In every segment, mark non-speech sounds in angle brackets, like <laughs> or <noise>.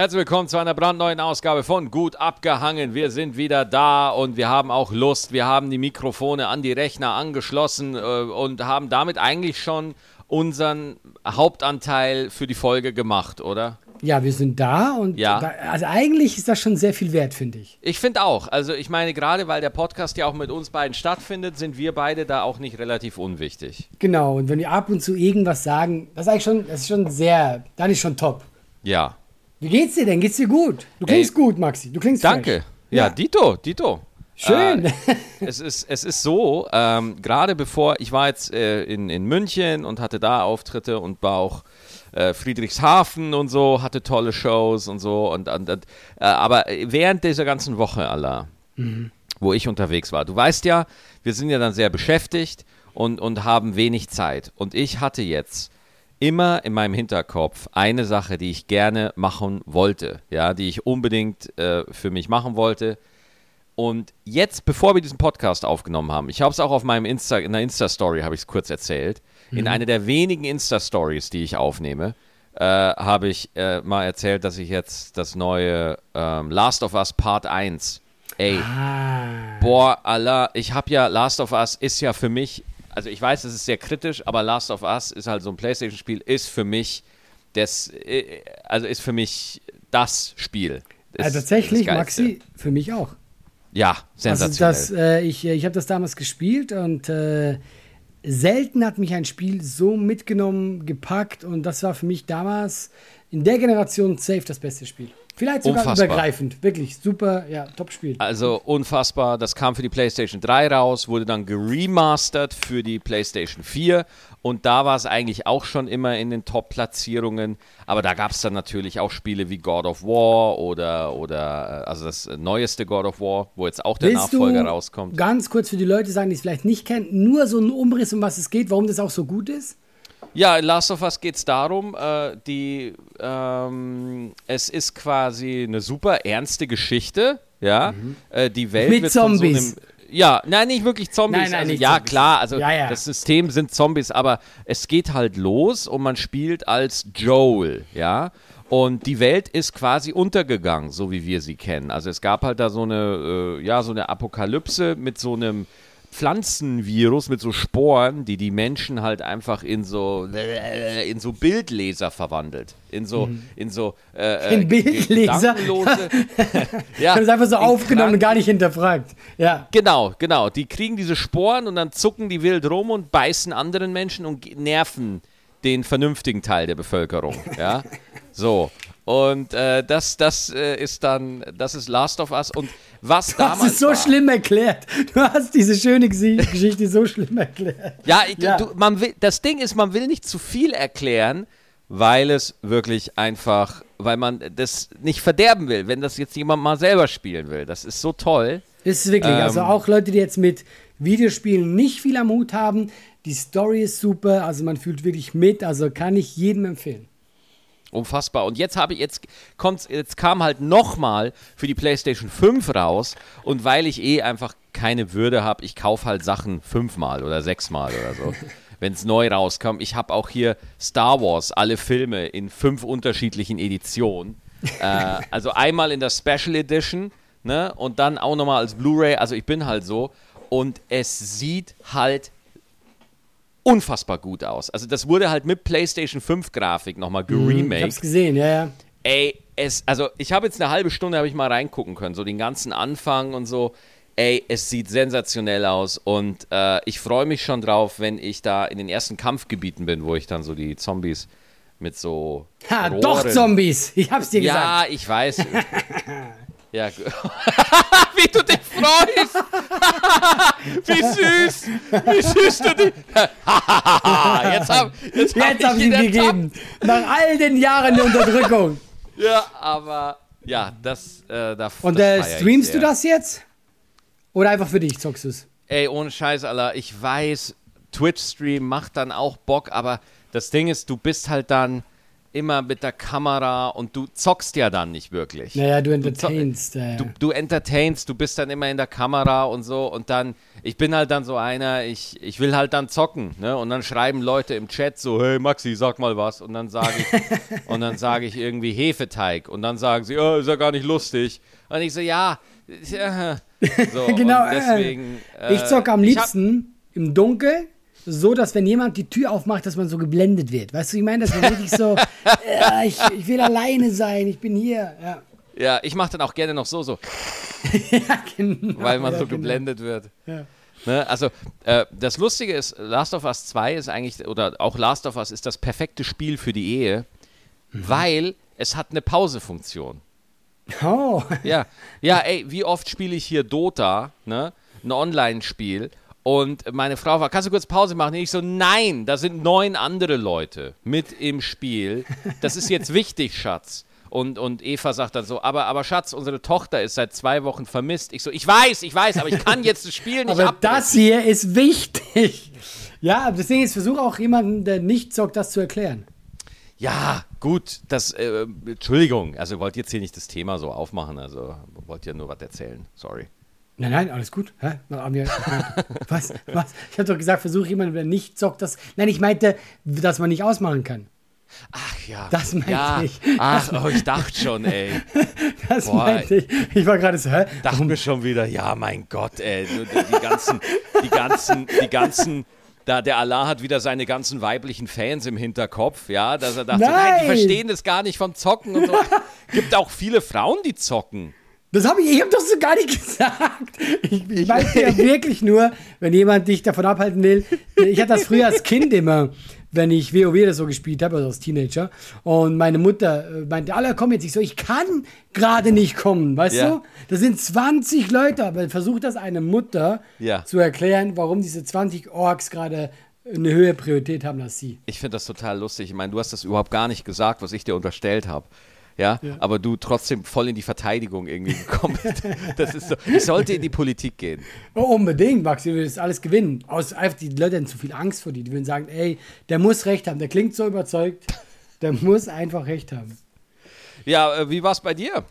Herzlich willkommen zu einer brandneuen Ausgabe von Gut abgehangen. Wir sind wieder da und wir haben auch Lust. Wir haben die Mikrofone an die Rechner angeschlossen äh, und haben damit eigentlich schon unseren Hauptanteil für die Folge gemacht, oder? Ja, wir sind da und Ja. da, also eigentlich ist das schon sehr viel wert, finde ich. Ich finde auch. Also ich meine, gerade weil der Podcast ja auch mit uns beiden stattfindet, sind wir beide da auch nicht relativ unwichtig. Genau, und wenn wir ab und zu irgendwas sagen, das ist eigentlich schon, das ist schon sehr, dann ist schon top. Ja. Wie geht's dir denn? Geht's dir gut? Du klingst gut, Maxi. Du klingst Danke. fresh. Ja, Dito, Dito. Schön. Äh, es, ist, es ist so, ähm, gerade bevor, ich war jetzt äh, in, in München und hatte da Auftritte und war auch äh, Friedrichshafen und so, hatte tolle Shows und so. Und, und, und äh, aber während dieser ganzen Woche, Allah, wo ich unterwegs war, du weißt ja, wir sind ja dann sehr beschäftigt und, und haben wenig Zeit. Und ich hatte jetzt immer in meinem Hinterkopf eine Sache, die ich gerne machen wollte, ja, die ich unbedingt äh, für mich machen wollte. Und jetzt, bevor wir diesen Podcast aufgenommen haben, ich habe es auch auf meinem Insta, in der Insta-Story habe ich es kurz erzählt, in einer der wenigen Insta-Stories, die ich aufnehme, äh, habe ich äh, mal erzählt, dass ich jetzt das neue ähm, Last of Us Part 1, ey, ah, Boah, Allah, ich habe ja, Last of Us ist ja für mich, also ich weiß, es ist sehr kritisch, aber Last of Us ist halt so ein Playstation-Spiel, ist für mich das, äh, also ist für mich das Spiel. Ist also tatsächlich. Maxi, für mich auch. Ja, Also sensationell. das, äh, ich ich habe das damals gespielt und äh, selten hat mich ein Spiel so mitgenommen, gepackt und das war für mich damals in der Generation safe das beste Spiel. Vielleicht sogar Unfassbar. übergreifend. Wirklich super, ja, Top-Spiel. also unfassbar, das kam für die PlayStation 3 raus, wurde dann geremastert für die PlayStation 4 und da war es eigentlich auch schon immer in den Top-Platzierungen, aber da gab es dann natürlich auch Spiele wie God of War oder, oder äh, also das neueste God of War, wo jetzt auch der Willst Nachfolger rauskommt. ganz kurz für die Leute sagen, die es vielleicht nicht kennen, nur so einen Umriss, um was es geht, warum das auch so gut ist? Ja, in Last of Us geht es darum, äh, die, ähm, es ist quasi eine super ernste Geschichte, ja. Äh, die Welt Mhm. Mit wird von so Zombies. einem, ja, nein, nicht wirklich Zombies. Nein, nein, also, ja, Zombies. klar, also Ja, ja. das System sind Zombies, aber es geht halt los und man spielt als Joel, ja. Und die Welt ist quasi untergegangen, so wie wir sie kennen. Also es gab halt da so eine, äh, ja, so eine Apokalypse mit so einem Pflanzenvirus mit so Sporen, die die Menschen halt einfach in so in so Bildleser verwandelt, in so in so äh, In äh, Bildleser? gedankenlose, Ich <laughs> ja, habe es einfach so in aufgenommen und gar nicht hinterfragt. Ja. Genau, genau. Die kriegen diese Sporen und dann zucken die wild rum und beißen anderen Menschen und nerven den vernünftigen Teil der Bevölkerung. Ja, <laughs> so. Und äh, das, das äh, ist dann, das ist Last of Us. Und was Du damals hast es so war, schlimm erklärt. Du hast diese schöne Geschichte so schlimm erklärt. Ja, Ja. Du, man will, das Ding ist, man will nicht zu viel erklären, weil es wirklich einfach, weil man das nicht verderben will, wenn das jetzt jemand mal selber spielen will. Das ist so toll. Ist es wirklich. Ähm. also auch Leute, die jetzt mit Videospielen nicht viel am Hut haben. Die Story ist super, also man fühlt wirklich mit, also kann ich jedem empfehlen. Unfassbar. Und jetzt habe ich, jetzt kommt's, jetzt kam halt nochmal für die PlayStation 5 raus. Und weil ich eh einfach keine Würde habe, ich kaufe halt Sachen fünfmal oder sechsmal oder so. <laughs> Wenn es neu rauskommt. Ich habe auch hier Star Wars, alle Filme in fünf unterschiedlichen Editionen. äh, <laughs> also einmal in der Special Edition, ne? Und dann auch nochmal als Blu-ray. Also ich bin halt so. Und es sieht halt unfassbar gut aus. Also das wurde halt mit PlayStation 5 Grafik nochmal Ich geremaked. hab's gesehen, ja, ja. Ey, es, also ich habe jetzt eine halbe Stunde, habe ich mal reingucken können, so den ganzen Anfang und so. Ey, es sieht sensationell aus und äh, ich freue mich schon drauf, wenn ich da in den ersten Kampfgebieten bin, wo ich dann so die Zombies mit so. Ha, Rohren- doch Zombies. Ich hab's dir gesagt. Ja, ich weiß. <laughs> ja, gu- <laughs> wie du dich freust. <laughs> wie süß. Wie süß du dich. <laughs> jetzt hab, jetzt hab Jetzt hab ich ihn ihn gegeben. Nach all den Jahren der Unterdrückung. Ja, aber ja, das, äh, da Und das äh, streamst du das jetzt? Oder einfach für dich, zockst du's? Ey, ohne Scheiß, Alter, ich weiß, Twitch-Stream macht dann auch Bock, aber das Ding ist, du bist halt dann, immer mit der Kamera und du zockst ja dann nicht wirklich. Naja, du entertainst. äh, Du, du entertainst, du bist dann immer in der Kamera und so und dann, ich bin halt dann so einer, ich, ich will halt dann zocken, ne? Und dann schreiben Leute im Chat so, hey Maxi, sag mal was. Und dann sage ich, <laughs> und dann sage ich irgendwie Hefeteig und dann sagen sie, oh, ist ja gar nicht lustig. Und ich so, ja, ja. <laughs> So, <laughs> Genau, deswegen. äh, ich zocke am ich hab- liebsten im Dunkeln, so dass wenn jemand die Tür aufmacht, dass man so geblendet wird. Weißt du, ich meine, dass man wirklich so, <laughs> ja, ich, ich will alleine sein, ich bin hier. Ja, Ja, ich mache dann auch gerne noch so, so, <laughs> ja genau. weil man ja, so genau. geblendet wird. Ja. Ne? Also, äh, das Lustige ist, Last of Us 2 ist eigentlich, oder auch Last of Us ist das perfekte Spiel für die Ehe, Mhm. weil es hat eine Pausefunktion. Oh, Ja, ja, <laughs> ey, wie oft spiele ich hier Dota, ne? Ein Online-Spiel. Und meine Frau war, kannst du kurz Pause machen? Und ich so, nein, da sind neun andere Leute mit im Spiel. Das ist jetzt wichtig, Schatz. Und, und Eva sagt dann so, aber, aber Schatz, unsere Tochter ist seit zwei Wochen vermisst. Ich so, ich weiß, ich weiß, aber ich kann jetzt das Spiel nicht aber abbrechen. das hier ist wichtig. Ja, deswegen ist versuche auch jemanden, der nicht zockt, das zu erklären. Ja, gut, das, äh, Entschuldigung, also ihr wollt jetzt hier nicht das Thema so aufmachen, also wollt ihr nur was erzählen, sorry. Nein, nein, alles gut. Hä? <laughs> Was? Was? Ich habe doch gesagt, versuche jemanden, der nicht zockt, das. Nein, ich meinte, dass man nicht ausmachen kann. Ach ja. Das meinte ja. ich. Ach, oh, ich dachte schon, ey. <laughs> Das Boah, meinte ich. Ich war gerade so, hä? Dachte mir schon wieder, ja, mein Gott, ey. Die, die ganzen, die ganzen, die ganzen, da der Allah hat wieder seine ganzen weiblichen Fans im Hinterkopf, ja, dass er dachte, nein, Nein. die verstehen das gar nicht vom Zocken und so. <laughs> Gibt auch viele Frauen, die zocken. Das habe ich, ich habe doch so gar nicht <laughs> gesagt. Ich, ich meinte ja <laughs> wirklich nur, wenn jemand dich davon abhalten will. Ich hatte das früher als Kind immer, wenn ich WoW oder so gespielt habe, also als Teenager. Und meine Mutter äh, meinte, alle kommen jetzt. Ich so, ich kann gerade nicht kommen, weißt Ja. du? Das sind 20 Leute, aber versucht das eine Mutter Ja. zu erklären, warum diese 20 Orks gerade eine höhere Priorität haben als sie. Ich finde das total lustig. Ich meine, du hast das überhaupt gar nicht gesagt, was ich dir unterstellt habe. Ja, aber du trotzdem voll in die Verteidigung irgendwie gekommen bist. <laughs> Das ist so. Ich sollte in die Politik gehen. Oh, unbedingt, Max, du willst alles gewinnen. Aus, einfach die Leute haben zu viel Angst vor dir. Die würden sagen, ey, der muss recht haben. Der klingt so überzeugt. Der muss einfach recht haben. Ja, äh, wie war es bei dir?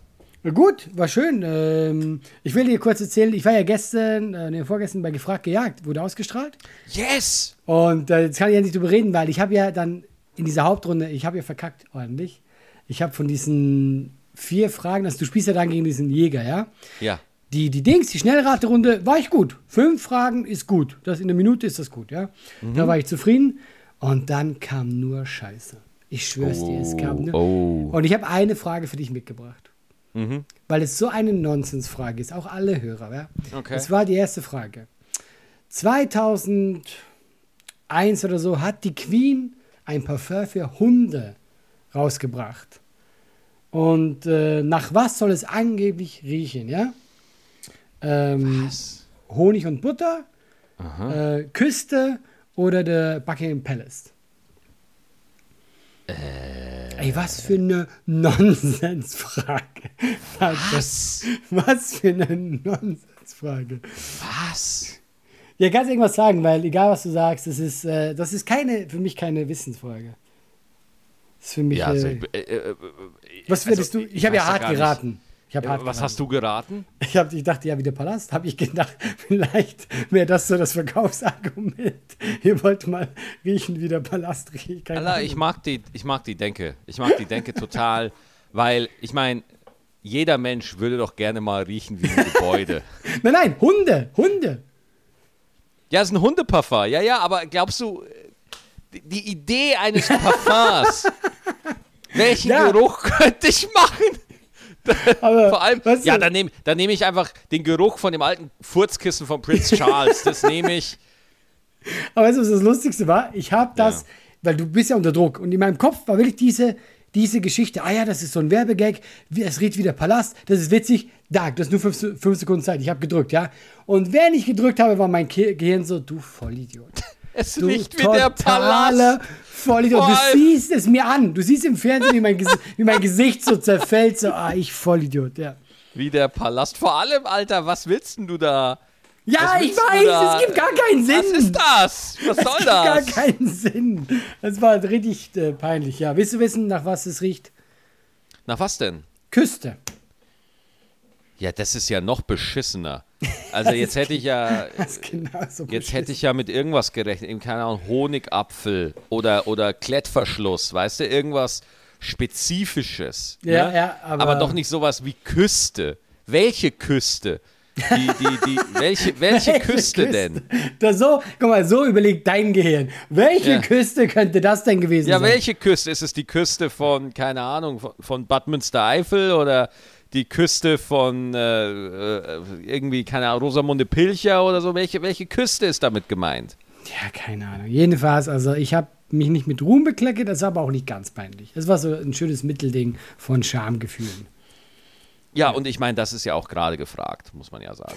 Gut, war schön. Ähm, ich will dir kurz erzählen, ich war ja gestern, äh, nee, vorgestern bei Gefragt gejagt, wurde ausgestrahlt. Yes! Und äh, jetzt kann ich ja nicht drüber reden, weil ich habe ja dann in dieser Hauptrunde, ich habe ja verkackt ordentlich. Ich habe von diesen vier Fragen, also du spielst ja dann gegen diesen Jäger, ja? Ja. Die, die Dings, die Schnellraterunde, war ich gut. Fünf Fragen ist gut. Das in der Minute ist das gut, ja. Da war ich zufrieden. Und dann kam nur Scheiße. Ich schwör's dir, es kam nur. oh. Und ich habe eine Frage für dich mitgebracht. Weil es so eine Nonsensfrage ist, auch alle Hörer, ja. Okay. Das war die erste Frage. 2001 oder so hat die Queen ein Parfum für Hunde rausgebracht. Und äh, nach was soll es angeblich riechen, ja? Ähm, Was? Honig und Butter, äh, Küste oder der Buckingham Palace? Ey, was für eine Nonsensfrage. Was? Was für eine Nonsensfrage. Was? Ja, kannst irgendwas sagen, weil egal was du sagst, das ist, äh, das ist keine, für mich keine Wissensfrage. Das ist für mich. Ja, also, äh, ich, äh, äh, was würdest also, du? Ich habe ja hart geraten. Ich habe Ja, hart was geraten. hast du geraten? Ich, hab, ich dachte ja, wie der Palast. Habe ich gedacht, <laughs> vielleicht wäre das so das Verkaufsargument. Ihr wollt mal riechen, wie der Palast riecht. Allah, ich mag die, ich mag die Denke. Ich mag die Denke total, <laughs> weil ich meine, jeder Mensch würde doch gerne mal riechen wie ein Gebäude. <laughs> Nein, nein, Hunde, Hunde. Ja, es ist ein Hundeparfum. Ja, ja, aber glaubst du, die, Idee eines Parfums, <laughs> welchen Ja. Geruch könnte ich machen? <laughs> Vor allem, ja, dann nehme dann nehm ich einfach den Geruch von dem alten Furzkissen von Prince Charles. Das nehme ich. <laughs> Aber weißt du, was das Lustigste war? Ich habe das, Ja. weil du bist ja unter Druck. Und in meinem Kopf war wirklich diese, diese Geschichte. Ah ja, das ist so ein Werbegag. Es riecht wie der Palast. Das ist witzig. Da, du hast nur fünf, fünf Sekunden Zeit. Ich habe gedrückt, ja. Und während ich gedrückt habe, war mein Ge Gehirn so, du Vollidiot. Es Du riecht wie der Palast. Vollidiot. Du siehst es mir an. Du siehst im Fernsehen, wie mein, Ges wie mein Gesicht so zerfällt. So, ah, ich Vollidiot, ja. Wie der Palast. Vor allem, Alter, was willst denn du da? Ja, ich weiß, es gibt gar keinen Sinn. Was ist das? Was soll gibt das? gar keinen Sinn. Das war richtig äh, peinlich. Ja, willst du wissen, nach was es riecht? Nach was denn? Küste. Ja, das ist ja noch beschissener. Also jetzt hätte ich ja, <laughs> jetzt hätte ich ja mit irgendwas gerechnet, eben keine Ahnung, Honigapfel oder, oder Klettverschluss, weißt du, irgendwas Spezifisches. Ja, ne? ja, aber- aber doch nicht sowas wie Küste. Welche Küste? Die, die, die, <laughs> welche, welche Küste denn? Das so, guck mal, so überlegt dein Gehirn. Welche Ja. Küste könnte das denn gewesen Ja, sein? welche Küste? Ist es die Küste von, keine Ahnung, von, von Bad Münstereifel oder die Küste von äh, äh, irgendwie, keine Ahnung, Rosamunde Pilcher oder so? Welche, welche Küste ist damit gemeint? Ja, keine Ahnung. Jedenfalls, also ich habe mich nicht mit Ruhm bekleckert, das war aber auch nicht ganz peinlich. Es war so ein schönes Mittelding von Schamgefühlen. Ja, und ich meine, das ist ja auch gerade gefragt, muss man ja sagen.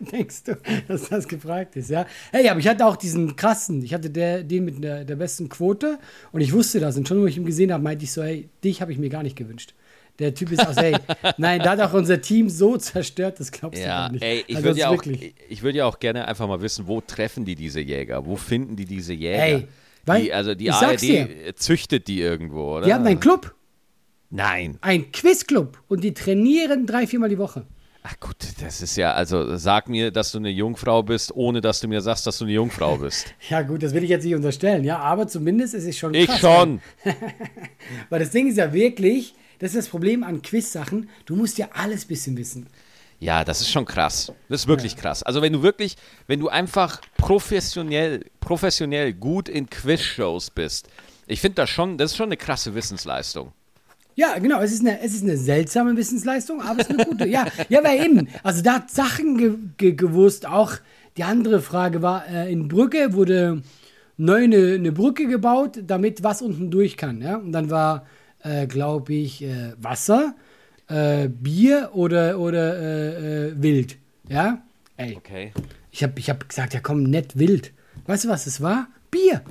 <laughs> Denkst du, dass das gefragt ist, ja? Hey, aber ich hatte auch diesen krassen, ich hatte der, den mit der, der besten Quote und ich wusste das. Und schon, wo ich ihn gesehen habe, meinte ich so, hey, dich habe ich mir gar nicht gewünscht. Der Typ ist aus, <laughs> hey, nein, da hat auch unser Team so zerstört, das glaubst du Ja, gar nicht. ey, ich Also würde ja, auch- ich würd ja auch gerne einfach mal wissen, wo treffen die diese Jäger? Wo finden die diese Jäger? Ey, weil- die, also die ich ARD dir. züchtet die irgendwo, oder? Die haben einen Club, Nein. einen Quizclub und die trainieren drei, viermal die Woche. Ach gut, das ist ja, also sag mir, dass du eine Jungfrau bist, ohne dass du mir sagst, dass du eine Jungfrau bist. <laughs> Ja, gut, das will ich jetzt nicht unterstellen, ja, aber zumindest ist es schon Ich krass, schon. <laughs> Weil das Ding ist ja wirklich, das ist das Problem an Quiz-Sachen, du musst ja alles bisschen wissen. Ja, das ist schon krass. Das ist wirklich krass. Also wenn du wirklich, wenn du einfach professionell, professionell gut in Quizshows bist, ich finde das schon, das ist schon eine krasse Wissensleistung. Ja, genau, es ist eine, es ist eine seltsame Wissensleistung, aber es ist eine gute. ja, ja, weil eben, also da hat Sachen ge ge gewusst, auch die andere Frage war, äh, in Brücke wurde neu eine, eine Brücke gebaut, damit was unten durch kann, ja, und dann war, äh, glaube ich, äh, Wasser, äh, Bier oder, oder äh, äh, Wild, ja, ey, Okay. ich habe ich hab gesagt, ja komm, nett wild. Weißt du, was es war? Bier.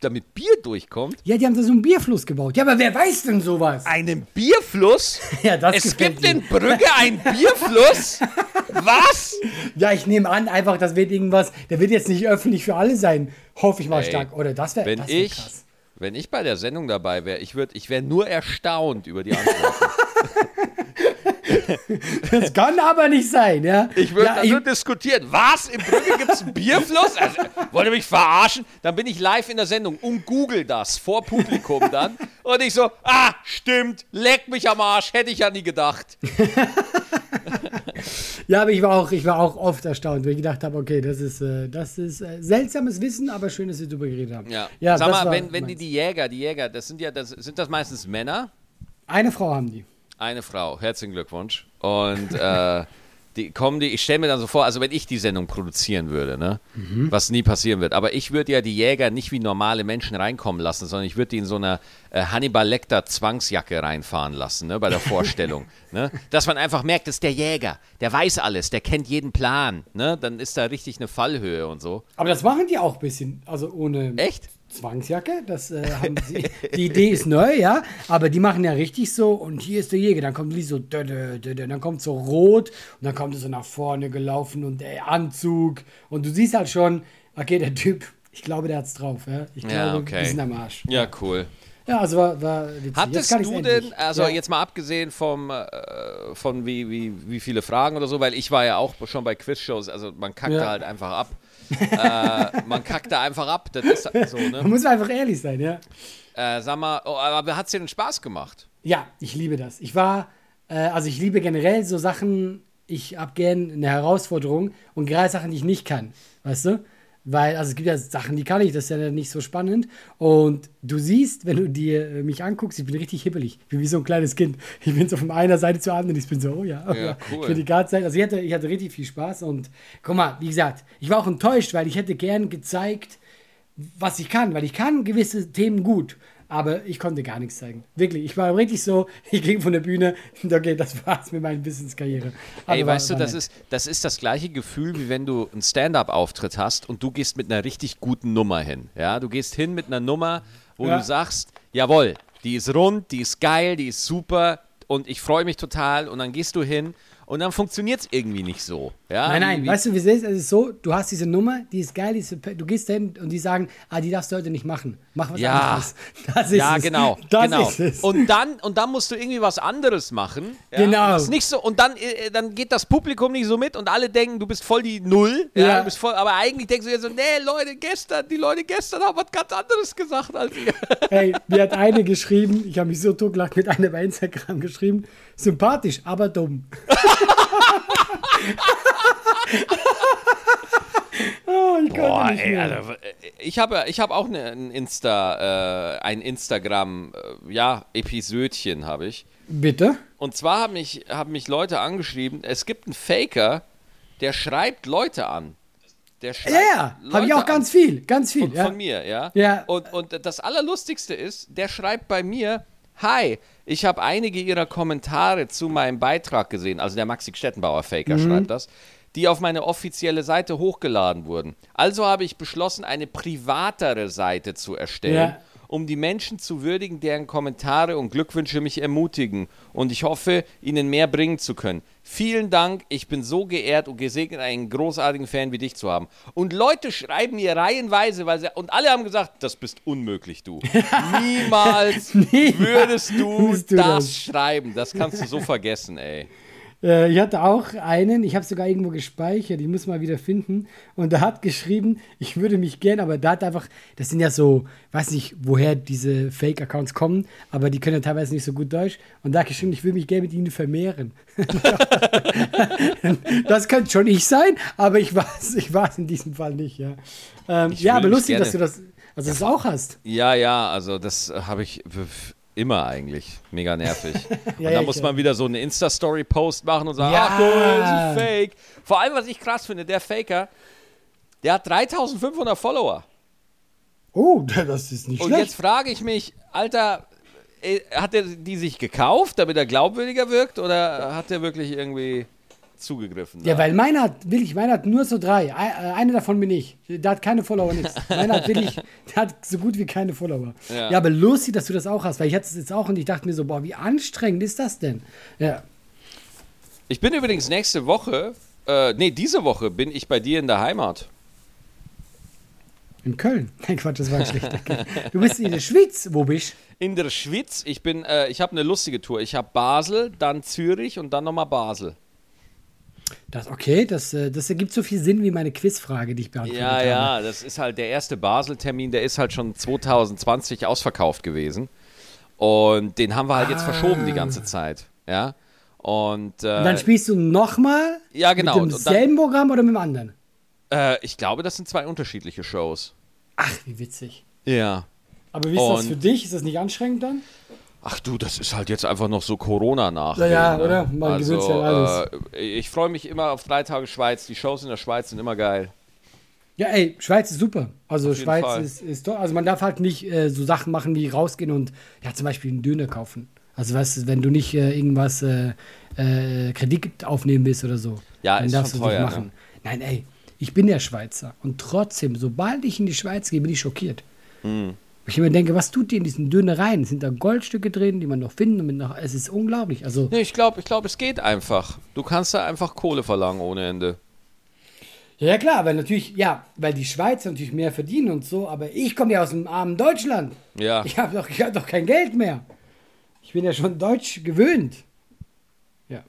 Damit Bier durchkommt? Ja, die haben da so einen Bierfluss gebaut. Ja, aber wer weiß denn sowas? Einen Bierfluss? <laughs> Ja, das es gibt mir. in Brügge einen Bierfluss? <laughs> Was? Ja, ich nehme an, einfach, das wird irgendwas, der wird jetzt nicht öffentlich für alle sein. Hoffe ich mal Ey, stark. Oder das wäre wär ich, krass. Wenn ich bei der Sendung dabei wäre, ich, würd- ich wäre nur erstaunt über die Antworten. <laughs> Das kann aber nicht sein, ja. Ich würde ja, nur diskutieren. Was? In Brügge gibt es einen Bierfluss? Also, wollt ihr mich verarschen? Dann bin ich live in der Sendung und google das vor Publikum dann. Und ich so, ah, stimmt, leck mich am Arsch, hätte ich ja nie gedacht. <laughs> ja, aber ich war auch, ich war auch oft erstaunt, weil ich gedacht habe, okay, das ist, äh, das ist äh, seltsames Wissen, aber schön, dass wir darüber geredet haben. Ja. ja Sag mal, wenn, wenn die, die Jäger, die Jäger, das sind ja, das, sind das meistens Männer? Eine Frau haben die. Eine Frau, herzlichen Glückwunsch. Und äh, die kommen die, ich stelle mir dann so vor, also wenn ich die Sendung produzieren würde, ne, was nie passieren wird, aber ich würde ja die Jäger nicht wie normale Menschen reinkommen lassen, sondern ich würde die in so einer äh, Hannibal Lecter Zwangsjacke reinfahren lassen, ne, bei der Vorstellung. <laughs> ne, dass man einfach merkt, das ist der Jäger, der weiß alles, der kennt jeden Plan, ne, dann ist da richtig eine Fallhöhe und so. Aber das machen die auch ein bisschen, also ohne Echt? Zwangsjacke. Das äh, haben sie. Die Idee ist neu, ja. Aber die machen ja richtig so. Und hier ist der Jäger. Dann kommt Lied so. dö, dö, dö, Dann kommt so rot. Und dann kommt es so nach vorne gelaufen und der Anzug. Und du siehst halt schon, okay, der Typ, ich glaube, der hat's drauf. Ja? Ich glaube, Ja, okay. die sind am Arsch. Ja, cool. Ja, also war, war witzig. Hattest du denn, also ja. jetzt mal abgesehen vom, äh, von wie, wie, wie viele Fragen oder so, weil ich war ja auch schon bei Quizshows, also man kackt Ja. da halt einfach ab. äh, man kackt da einfach ab, das ist halt so, <laughs> Man ne? muss einfach ehrlich sein, ja. Äh, sag mal, oh, aber hat es dir denn Spaß gemacht? Ja, ich liebe das. Ich war, äh, also ich liebe generell so Sachen, ich habe gern eine Herausforderung und gerade Sachen, die ich nicht kann, weißt du? Weil, also es gibt ja Sachen, die kann ich, das ist ja nicht so spannend. Und du siehst, wenn du dir äh, mich anguckst, ich bin richtig hippelig. Ich bin wie so ein kleines Kind. Ich bin so von einer Seite zur anderen. Ich bin so, oh ja, oh Ja, ja. cool. Ich bin die ganze Zeit, also ich hatte, ich hatte richtig viel Spaß. Und guck mal, wie gesagt, ich war auch enttäuscht, weil ich hätte gern gezeigt, was ich kann, weil ich kann gewisse Themen gut, aber ich konnte gar nichts zeigen. Wirklich, ich war richtig so, <laughs> ich ging von der Bühne und <laughs> okay, das war's mit meiner Wissenskarriere. Ey, weißt du, das nett. ist, das ist das gleiche Gefühl, wie wenn du einen Stand-up-Auftritt hast und du gehst mit einer richtig guten Nummer hin. Ja, du gehst hin mit einer Nummer, wo Ja. du sagst, jawohl, die ist rund, die ist geil, die ist super und ich freue mich total und dann gehst du hin und dann funktioniert es irgendwie nicht so. Ja? Nein, nein, Wie- weißt du, wie es ist? Es ist so, du hast diese Nummer, die ist geil, die ist, du gehst dahin und die sagen, ah, die darfst du heute nicht machen. Mach was Ja. anderes. <laughs> Das ist ja, es. genau, <laughs> Das genau. ist es. Und dann und dann musst du irgendwie was anderes machen. Ja? Genau. Und Das nicht so und dann äh, dann geht das Publikum nicht so mit und alle denken, du bist voll die Null. Ja. Ja. Du bist voll, aber eigentlich denkst du dir so, nee, Leute, gestern, die Leute gestern haben was ganz anderes gesagt als ihr. <laughs> Hey, mir hat eine geschrieben, ich habe mich so totgelacht mit einer bei Instagram geschrieben, sympathisch, aber dumm. Oh, ich Boah, nicht ey. Alter, ich habe ich habe auch eine, ein Insta äh, ein Instagram äh, ja Episödchen habe ich. Bitte? Und zwar haben mich, haben mich Leute angeschrieben, es gibt einen Faker, der schreibt Leute an. Der schreibt Ja, ja, habe ich auch an. ganz viel, ganz viel. Von, ja. von mir, ja. Ja. Und, und das Allerlustigste ist, der schreibt bei mir, Hi, ich habe einige Ihrer Kommentare zu meinem Beitrag gesehen, also der Maxi Stettenbauer Faker Mhm. schreibt das, die auf meine offizielle Seite hochgeladen wurden. Also habe ich beschlossen, eine privatere Seite zu erstellen. Ja. Um die Menschen zu würdigen, deren Kommentare und Glückwünsche mich ermutigen. Und ich hoffe, ihnen mehr bringen zu können. Vielen Dank, ich bin so geehrt und gesegnet, einen großartigen Fan wie dich zu haben. Und Leute schreiben mir reihenweise, weil sie, und alle haben gesagt, das bist unmöglich, du. <laughs> Niemals würdest du, du das, das. schreiben. Das kannst du so vergessen, ey. Äh, ich hatte auch einen, ich habe sogar irgendwo gespeichert, ich muss mal wieder finden. Und da hat geschrieben, ich würde mich gern, aber da hat einfach, das sind ja so, weiß nicht, woher diese Fake-Accounts kommen, aber die können ja teilweise nicht so gut Deutsch. Und da hat geschrieben, ich würde mich gerne mit ihnen vermehren. <laughs> das könnte schon ich sein, aber ich war es ich war's in diesem Fall nicht, ja. Ähm, ja, aber lustig, gerne- dass du das, also das auch hast. Ja, ja, also das äh, habe ich immer eigentlich. Mega nervig. <laughs> und Ja, da ja, muss man wieder so eine Insta-Story-Post machen und sagen, Ja. ach das ist ein Fake. Vor allem, was ich krass finde, der Faker, der hat 3500 Follower. Oh, das ist nicht Und schlecht. jetzt frage ich mich, Alter, äh, hat er die sich gekauft, damit er glaubwürdiger wirkt, oder hat er wirklich irgendwie zugegriffen? Ja, da? weil meiner hat, wirklich, meiner hat nur so drei. Ei- äh, Eine davon bin ich. Der hat keine Follower, nichts. Meiner hat wirklich, <laughs> der hat so gut wie keine Follower. Ja. Ja. aber lustig, dass du das auch hast, weil ich hatte es jetzt auch und ich dachte mir so, boah, wie anstrengend ist das denn? Ja. Ich bin übrigens nächste Woche, äh, nee, diese Woche bin ich bei dir in der Heimat. In Köln. <laughs> Nein, Quatsch, das war ein schlechter. Du bist in der Schweiz. Wo bist In der Schweiz, ich bin, äh, ich habe eine lustige Tour. Ich habe Basel, dann Zürich und dann nochmal Basel. Das? Okay, das, äh, das ergibt so viel Sinn wie meine Quizfrage, die ich beantwortet Ja, habe. ja, das ist halt der erste Basel-Termin, der ist halt schon 2020 ausverkauft gewesen. Und den haben wir halt jetzt verschoben die ganze Zeit. Ja. Und, äh, Und dann spielst du nochmal Ja, genau. mit Und dann- demselben Programm oder mit dem anderen? äh, ich glaube, das sind zwei unterschiedliche Shows. Ach, wie witzig. Ja. Aber wie ist das Und- für dich? Ist das nicht anstrengend dann? Ach du, das ist halt jetzt einfach noch so Corona nach. Ja, ja, oder? Man gewöhnt sich an alles. Äh, ich freue mich immer auf drei Tage Schweiz. Die Shows in der Schweiz sind immer geil. Ja, ey, Schweiz ist super. Also Schweiz Fall. ist, ist toll. Also man darf halt nicht äh, so Sachen machen wie rausgehen und ja zum Beispiel einen Döner kaufen. Also weißt du, wenn du nicht äh, irgendwas äh, äh, Kredit aufnehmen willst oder so, Ja, dann ist darfst du das teuer, machen. ne? Nein, ey, ich bin der Schweizer und trotzdem, sobald ich in die Schweiz gehe, bin ich schockiert. Ich immer denke, was tut ihr in diesen Dönereien? Sind da Goldstücke drin, die man noch finden? Und noch, es ist unglaublich. Also Nee, ich glaube, ich glaub, es geht einfach. Du kannst da einfach Kohle verlangen ohne Ende. Ja, klar, weil natürlich, ja, weil die Schweizer natürlich mehr verdienen und so, aber ich komme ja aus dem armen Deutschland. Ja. Ich habe doch, ich hab doch kein Geld mehr. Ich bin ja schon deutsch gewöhnt. Ja,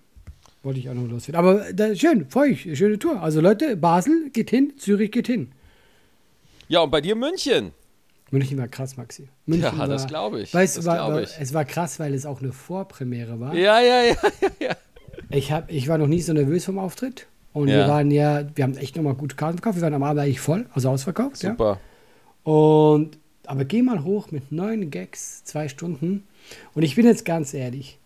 wollte ich auch noch loswerden. Aber da, schön, freue ich, schöne Tour. Also Leute, Basel geht hin, Zürich geht hin. Ja, und bei dir München. München war krass, Maxi. München Ja, war, das glaube ich. Weißt Das du, war, glaub war, es war krass, weil es auch eine Vorpremiere war. Ja, ja, ja, ja, ja. Ich, hab, ich war noch nie so nervös vom Auftritt. Und Ja. wir waren ja, wir haben echt nochmal gute Karten verkauft. Wir waren am Abend eigentlich voll, also ausverkauft. Ja. Super. Und, aber geh mal hoch mit neun Gags, zwei Stunden. Und ich bin jetzt ganz ehrlich,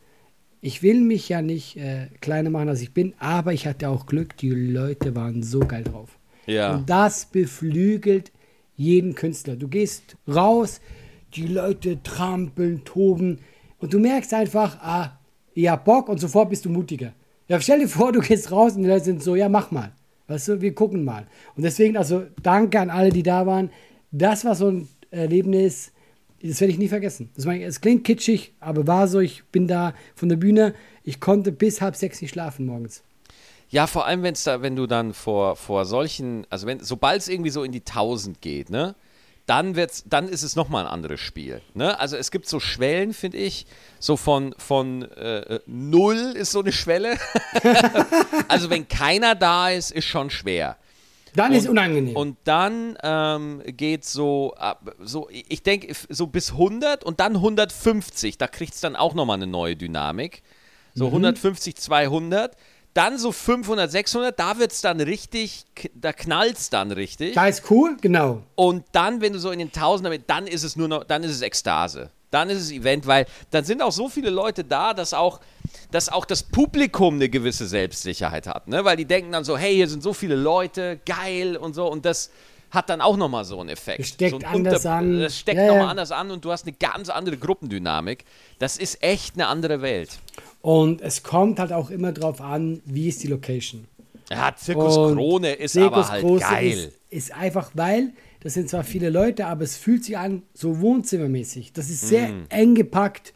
ich will mich ja nicht äh, kleiner machen, als ich bin, aber ich hatte auch Glück, die Leute waren so geil drauf. Ja. Und das beflügelt jeden Künstler. Du gehst raus, die Leute trampeln, toben und du merkst einfach, ah, habt Bock und sofort bist du mutiger. Ja, stell dir vor, du gehst raus und die Leute sind so, ja, mach mal. Weißt du, wir gucken mal. Und deswegen, also danke an alle, die da waren. Das war so ein Erlebnis. das werde ich nie vergessen. Das meine es klingt kitschig, aber war so, ich bin da von der Bühne, ich konnte bis halb sechs nicht schlafen morgens. Ja, vor allem, wenn's da, wenn du dann vor, vor solchen, also wenn, sobald es irgendwie so in die Tausend geht, ne? Dann, wird's, dann ist es nochmal ein anderes Spiel. Ne? Also es gibt so Schwellen, finde ich. So von, von äh, null ist so eine Schwelle. <laughs> also wenn keiner da ist, ist schon schwer. Dann und, ist unangenehm. Und dann ähm, geht so, ab, so, ich denke, so bis 100 und dann 150. Da kriegt es dann auch nochmal eine neue Dynamik. So Mhm. 150, 200. Dann so 500, 600, da wird es dann richtig, da knallt es dann richtig. da ist cool, genau. Und dann, wenn du so in den Tausender bist, dann ist es nur noch, dann ist es Ekstase. Dann ist es Event, weil dann sind auch so viele Leute da, dass auch, dass auch das Publikum eine gewisse Selbstsicherheit hat. Ne? Weil die denken dann so, hey, hier sind so viele Leute, geil und so. Und das hat dann auch nochmal so einen Effekt. Es steckt so anders an. Das steckt Ja, nochmal ja. anders an und du hast eine ganz andere Gruppendynamik. Das ist echt eine andere Welt. Und es kommt halt auch immer drauf an, wie ist die Location. Ja, Zirkus Und Krone ist Zirkus aber halt Große geil. Ist, ist einfach, weil das sind zwar viele Leute, aber es fühlt sich an so wohnzimmermäßig. Das ist sehr Mhm. eng gepackt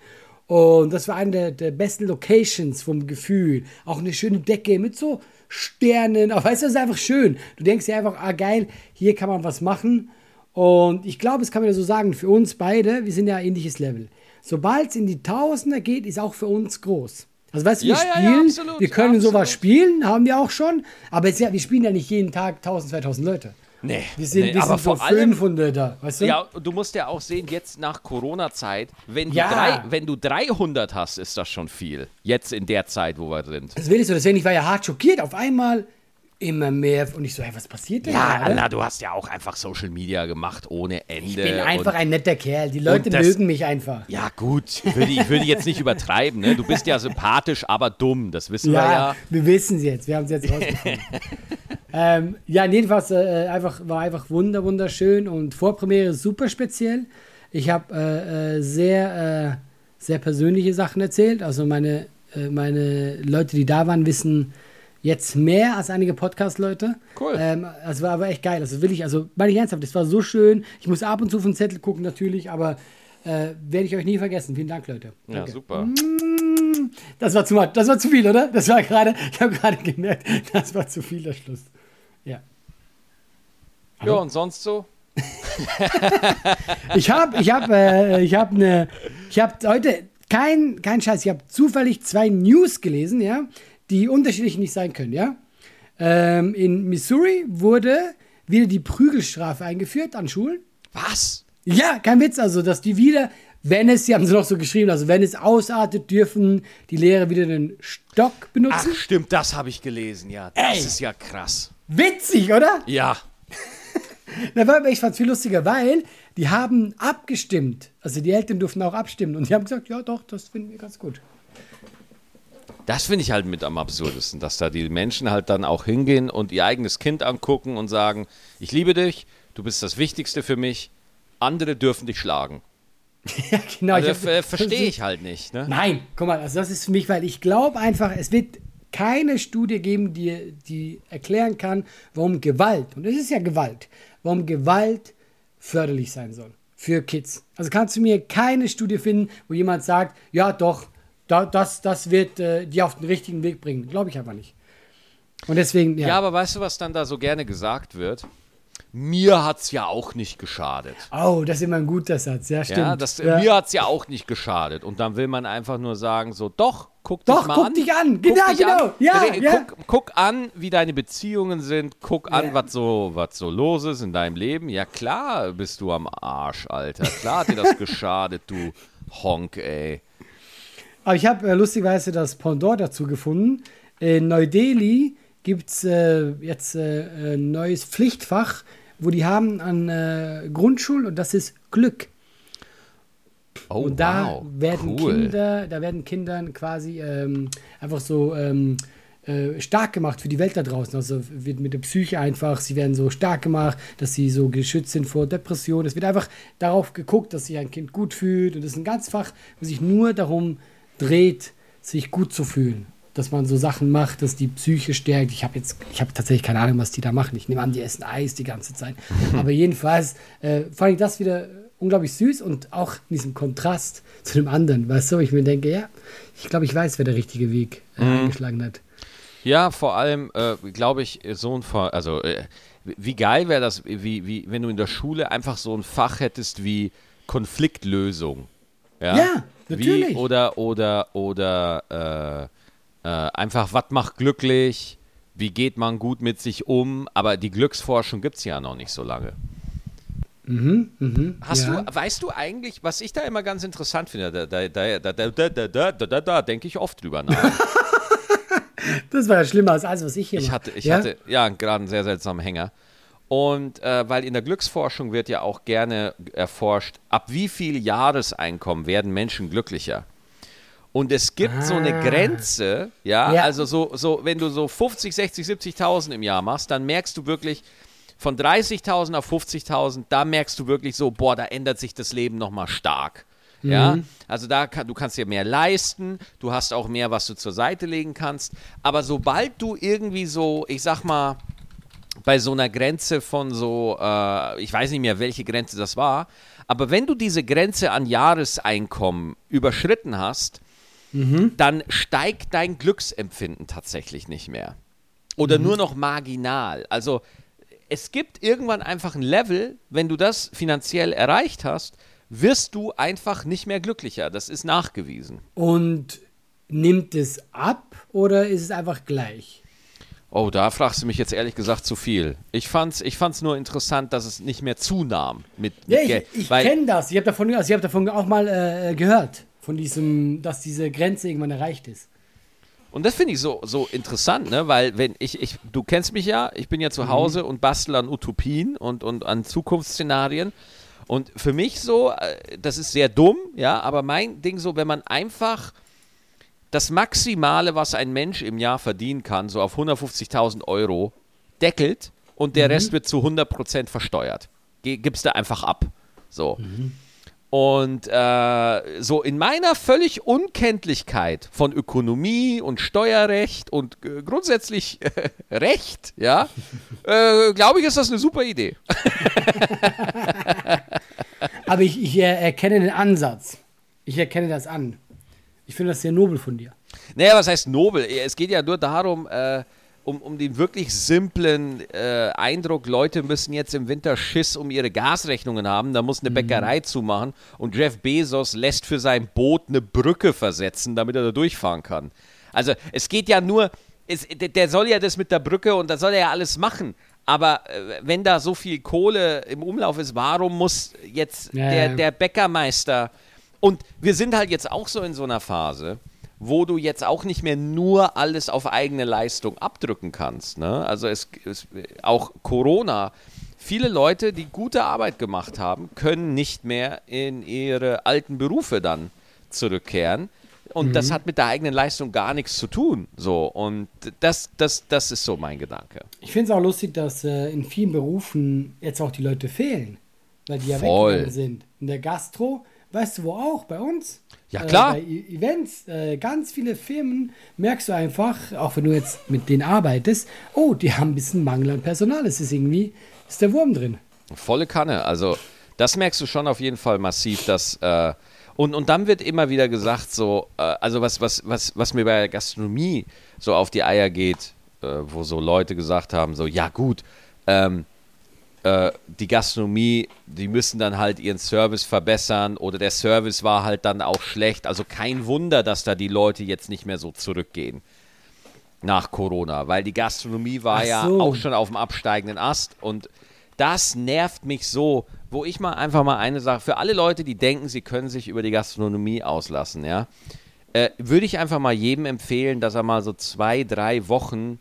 und das war eine der, der besten Locations vom Gefühl. Auch eine schöne Decke mit so Sternen. Aber weißt du, das ist einfach schön. Du denkst dir einfach, ah geil, hier kann man was machen. Und ich glaube, das kann man ja so sagen, für uns beide, wir sind ja ähnliches Level. Sobald es in die Tausender geht, ist auch für uns groß. Also weißt du, wir Ja, ja, ja, spielen, absolut, wir können absolut. sowas spielen, haben wir auch schon, aber ja, wir spielen ja nicht jeden Tag 1000, 2000 Leute. Nee, Wir sind, nee, wir aber sind so vor allem, 500 da, weißt du? Ja, du musst ja auch sehen, jetzt nach Corona-Zeit, wenn, du drei- wenn du 300 hast, ist das schon viel. Jetzt in der Zeit, wo wir sind. Das will ich so, deswegen ich war ja hart schockiert. Auf einmal immer mehr und ich so, hey, was passiert denn Ja, gerade? Alter, du hast ja auch einfach Social Media gemacht ohne Ende. Ich bin einfach ein netter Kerl. Die Leute das- mögen mich einfach. Ja, gut, ich würde, ich würde jetzt nicht übertreiben. Ne? Du bist ja sympathisch, aber dumm, das wissen wir Ja, ja. wir wissen es jetzt. Wir haben es jetzt rausgefunden. <laughs> ähm, ja, jedenfalls äh, einfach, war einfach wunder, wunderschön und Vorpremiere super speziell. Ich habe äh, äh, sehr, äh, sehr persönliche Sachen erzählt. Also meine, äh, meine Leute, die da waren, wissen jetzt mehr als einige Podcast-Leute. Cool. Ähm, also war aber echt geil. Also will ich, also meine ich ernsthaft, das war so schön. Ich muss ab und zu auf den Zettel gucken natürlich, aber äh, werde ich euch nie vergessen. Vielen Dank, Leute. Ja, Danke. super. Das war zu. Das war zu viel, oder? Das war gerade, ich habe gerade gemerkt, <laughs> das war zu viel der Schluss. Ja. Ja, und sonst so? <laughs> Ich habe ich hab, äh, ich hab eine, ich habe heute kein, kein Scheiß, ich habe zufällig zwei News gelesen, ja, die unterschiedlich nicht sein können, ja. Ähm, in Missouri wurde wieder die Prügelstrafe eingeführt an Schulen. Was? Ja, kein Witz, also, dass die wieder, wenn es, sie haben es noch so geschrieben, also wenn es ausartet, dürfen die Lehrer wieder den Stock Ach, benutzen. stimmt, das habe ich gelesen, ja. Das Ey. ist ja krass. Witzig, oder? Ja. <laughs> Na, ich fand es viel lustiger, weil die haben abgestimmt. Also die Eltern durften auch abstimmen. Und die haben gesagt, ja doch, das finden wir ganz gut. Das finde ich halt mit am absurdesten, dass da die Menschen halt dann auch hingehen und ihr eigenes Kind angucken und sagen, ich liebe dich, du bist das Wichtigste für mich, andere dürfen dich schlagen. <laughs> ja, genau. Also, äh, verstehe ich halt nicht. Ne? Nein, guck mal, also das ist für mich, weil ich glaube einfach, es wird keine Studie geben, die, die erklären kann, warum Gewalt, und es ist ja Gewalt, warum Gewalt förderlich sein soll für Kids. Also kannst du mir keine Studie finden, wo jemand sagt, ja doch, da, das, das wird äh, die auf den richtigen Weg bringen. Glaube ich einfach nicht. Und deswegen, ja. Ja, aber weißt du, was dann da so gerne gesagt wird? Mir hat's ja auch nicht geschadet. oh, das ist immer ein guter Satz, ja, stimmt. Ja, das, ja. Mir hat's ja auch nicht geschadet. Und dann will man einfach nur sagen, so, doch, guck Doch, dich mal guck an. dich an. Guck Genau, dich genau. An. Ja, Re- ja. Guck, guck an, wie deine Beziehungen sind. Guck an, Ja. was so, was so los ist in deinem Leben. Ja, klar bist du am Arsch, Alter. Klar hat dir das <laughs> geschadet, du Honk, ey. Aber ich habe äh, lustigerweise das Pendant dazu gefunden. In Neu-Delhi gibt es äh, jetzt äh, ein neues Pflichtfach, wo die haben an äh, Grundschulen und das ist Glück. Oh, und da wow. werden cool. Kinder, da werden Kindern quasi ähm, einfach so ähm, äh, stark gemacht für die Welt da draußen. Also wird mit der Psyche einfach, sie werden so stark gemacht, dass sie so geschützt sind vor Depressionen. Es wird einfach darauf geguckt, dass sich ein Kind gut fühlt. Und das ist ein ganz Fach, wo sich nur darum dreht, sich gut zu fühlen. Dass man so Sachen macht, dass die Psyche stärkt. Ich habe jetzt, ich habe tatsächlich keine Ahnung, was die da machen. Ich nehme an, die essen Eis die ganze Zeit. <laughs> Aber jedenfalls äh, fand ich das wieder unglaublich süß und auch in diesem Kontrast zu dem anderen, weißt du, ich mir denke, ja, ich glaube, ich weiß, wer der richtige Weg äh, mhm. eingeschlagen hat. Ja, vor allem, äh, glaube ich, so ein, Ver also äh, wie geil wäre das, wie, wie, wenn du in der Schule einfach so ein Fach hättest wie Konfliktlösung. Ja, ja natürlich. Wie, oder, oder, oder äh, äh, einfach, was macht glücklich? Wie geht man gut mit sich um? Aber die Glücksforschung gibt es ja noch nicht so lange. Mhm, mhm, Hast ja. du, weißt du eigentlich, was ich da immer ganz interessant finde, da, da, da, da, da, da, da, da, da, da denke ich oft drüber nach. <laughs> das war ja schlimmer als alles, was ich hier ich hatte, ich ja? hatte, ja, gerade einen sehr seltsamen Hänger. Und äh, weil in der Glücksforschung wird ja auch gerne erforscht, ab wie viel Jahreseinkommen werden Menschen glücklicher? Und es gibt ah. so eine ah. Grenze, ja, ja, also so, so, wenn du so 50, 60, 70.000 im Jahr machst, dann merkst du wirklich, von 30.000 auf 50.000, da merkst du wirklich so, boah, da ändert sich das Leben nochmal stark. Mhm. Ja, also da kann, du kannst dir mehr leisten, du hast auch mehr, was du zur Seite legen kannst. Aber sobald du irgendwie so, ich sag mal, bei so einer Grenze von so, äh, ich weiß nicht mehr, welche Grenze das war, aber wenn du diese Grenze an Jahreseinkommen überschritten hast, mhm. dann steigt dein Glücksempfinden tatsächlich nicht mehr. Oder mhm. nur noch marginal. Also es gibt irgendwann einfach ein Level, wenn du das finanziell erreicht hast, wirst du einfach nicht mehr glücklicher. Das ist nachgewiesen. Und nimmt es ab oder ist es einfach gleich? Oh, da fragst du mich jetzt ehrlich gesagt zu viel. Ich fand's, ich fand's nur interessant, dass es nicht mehr zunahm mit, mit ja, Geld. Ich, ich kenne das. Ich habe davon, also hab davon auch mal äh, gehört, von diesem, dass diese Grenze irgendwann erreicht ist. Und das finde ich so, so interessant, ne? weil wenn ich, ich, du kennst mich ja, ich bin ja zu mhm. Hause und bastel an Utopien und, und an Zukunftsszenarien. Und für mich so, äh, das ist sehr dumm, ja, aber mein Ding so, wenn man einfach das Maximale, was ein Mensch im Jahr verdienen kann, so auf 150.000 Euro, deckelt und der mhm. Rest wird zu 100% versteuert. Gibst du einfach ab. So. Mhm. Und äh, so in meiner völlig Unkenntlichkeit von Ökonomie und Steuerrecht und äh, grundsätzlich äh, <laughs> Recht, ja, <laughs> äh, glaube ich, ist das eine super Idee. <laughs> Aber ich, ich erkenne den Ansatz. Ich erkenne das an. Ich finde das sehr nobel von dir. Naja, was heißt nobel? Es geht ja nur darum, äh, um, um den wirklich simplen äh, Eindruck, Leute müssen jetzt im Winter Schiss um ihre Gasrechnungen haben, da muss eine mhm. Bäckerei zumachen und Jeff Bezos lässt für sein Boot eine Brücke versetzen, damit er da durchfahren kann. Also es geht ja nur, es, der soll ja das mit der Brücke und da soll er ja alles machen. Aber äh, wenn da so viel Kohle im Umlauf ist, warum muss jetzt ja, der, der Bäckermeister und wir sind halt jetzt auch so in so einer Phase, wo du jetzt auch nicht mehr nur alles auf eigene Leistung abdrücken kannst. Ne? Also es, es auch Corona. Viele Leute, die gute Arbeit gemacht haben, können nicht mehr in ihre alten Berufe dann zurückkehren. Und mhm. das hat mit der eigenen Leistung gar nichts zu tun. So. Und das, das, das ist so mein Gedanke. Ich finde es auch lustig, dass äh, in vielen Berufen jetzt auch die Leute fehlen. Weil die ja Voll. weggegangen sind. In der Gastro, weißt du wo auch? Bei uns? Ja, klar. Äh, bei e- Events, äh, ganz viele Firmen merkst du einfach, auch wenn du jetzt mit denen arbeitest, oh, die haben ein bisschen Mangel an Personal. Es ist irgendwie, ist der Wurm drin. Volle Kanne. Also, das merkst du schon auf jeden Fall massiv, dass. Äh, und, und dann wird immer wieder gesagt, so, äh, also was, was, was, was mir bei der Gastronomie so auf die Eier geht, äh, wo so Leute gesagt haben, so, ja gut, ähm, äh, die Gastronomie, die müssen dann halt ihren Service verbessern oder der Service war halt dann auch schlecht. Also kein Wunder, dass da die Leute jetzt nicht mehr so zurückgehen nach Corona, weil die Gastronomie war so. ja auch schon auf dem absteigenden Ast und das nervt mich so, wo ich mal einfach mal eine Sache, für alle Leute, die denken, sie können sich über die Gastronomie auslassen, ja, äh, würde ich einfach mal jedem empfehlen, dass er mal so zwei, drei Wochen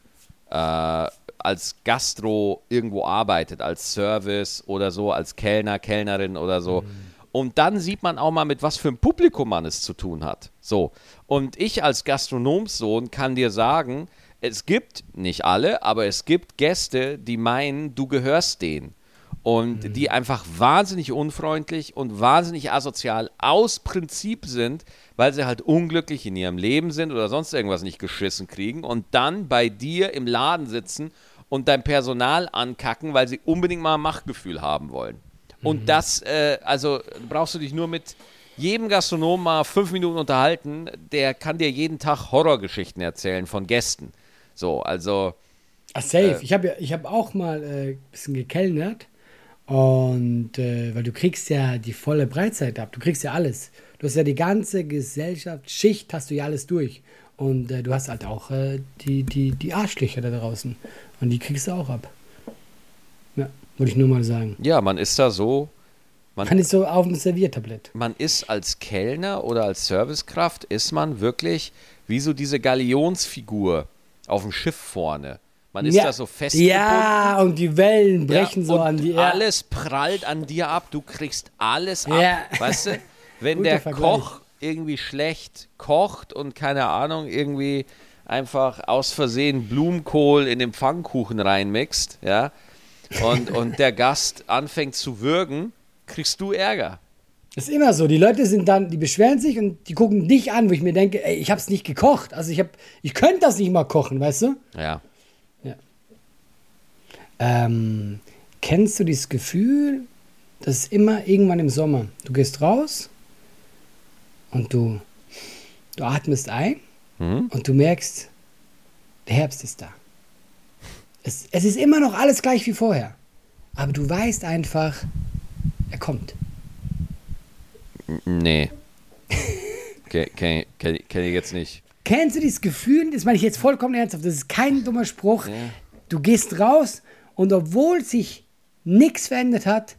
äh, als Gastro irgendwo arbeitet, als Service oder so, als Kellner, Kellnerin oder so. Mhm. Und dann sieht man auch mal, mit was für einem Publikum man es zu tun hat. So. Und ich als Gastronomssohn kann dir sagen, es gibt nicht alle, aber es gibt Gäste, die meinen, du gehörst denen und mhm. die einfach wahnsinnig unfreundlich und wahnsinnig asozial aus Prinzip sind, weil sie halt unglücklich in ihrem Leben sind oder sonst irgendwas nicht geschissen kriegen und dann bei dir im Laden sitzen und dein Personal ankacken, weil sie unbedingt mal ein Machtgefühl haben wollen. Und das, äh, also brauchst du dich nur mit jedem Gastronom mal fünf Minuten unterhalten, der kann dir jeden Tag Horrorgeschichten erzählen von Gästen. So, also. Ach, safe. Äh, ich habe ja, ich habe auch mal ein äh, bisschen gekellnert. Und äh, weil du kriegst ja die volle Breitzeit ab, du kriegst ja alles. Du hast ja die ganze Gesellschaft, Schicht hast du ja alles durch. Und äh, du hast halt auch äh, die, die, die Arschlöcher da draußen. Und die kriegst du auch ab. Ja, wollte ich nur mal sagen. Ja, man ist da so. Man, man ist so auf dem Serviertablett. Man ist als Kellner oder als Servicekraft, ist man wirklich wie so diese Galionsfigur auf dem Schiff vorne. Man ist ja. da so fest. Ja, und die Wellen brechen ja, so an die Erde. Alles prallt an dir ab, du kriegst alles ab. Ja. Weißt du, <laughs> wenn der Vergleich. Koch irgendwie schlecht kocht und keine Ahnung, irgendwie einfach aus Versehen Blumenkohl in den Pfannkuchen reinmixt, ja, und, <laughs> und der Gast anfängt zu würgen, kriegst du Ärger. Das ist immer so. Die Leute sind dann, die beschweren sich und die gucken dich an, wo ich mir denke, ey, ich hab's nicht gekocht. Also ich hab, ich könnte das nicht mal kochen, weißt du? Ja. Ähm, kennst du dieses Gefühl, das ist immer irgendwann im Sommer. Du gehst raus und du, du atmest ein mhm. und du merkst, der Herbst ist da. Es, es ist immer noch alles gleich wie vorher. Aber du weißt einfach, er kommt. Nee. <laughs> Kenne kenn, kenn, kenn ich jetzt nicht. Kennst du dieses Gefühl? Das meine ich jetzt vollkommen ernsthaft. Das ist kein dummer Spruch. Ja. Du gehst raus und obwohl sich nichts verändert hat,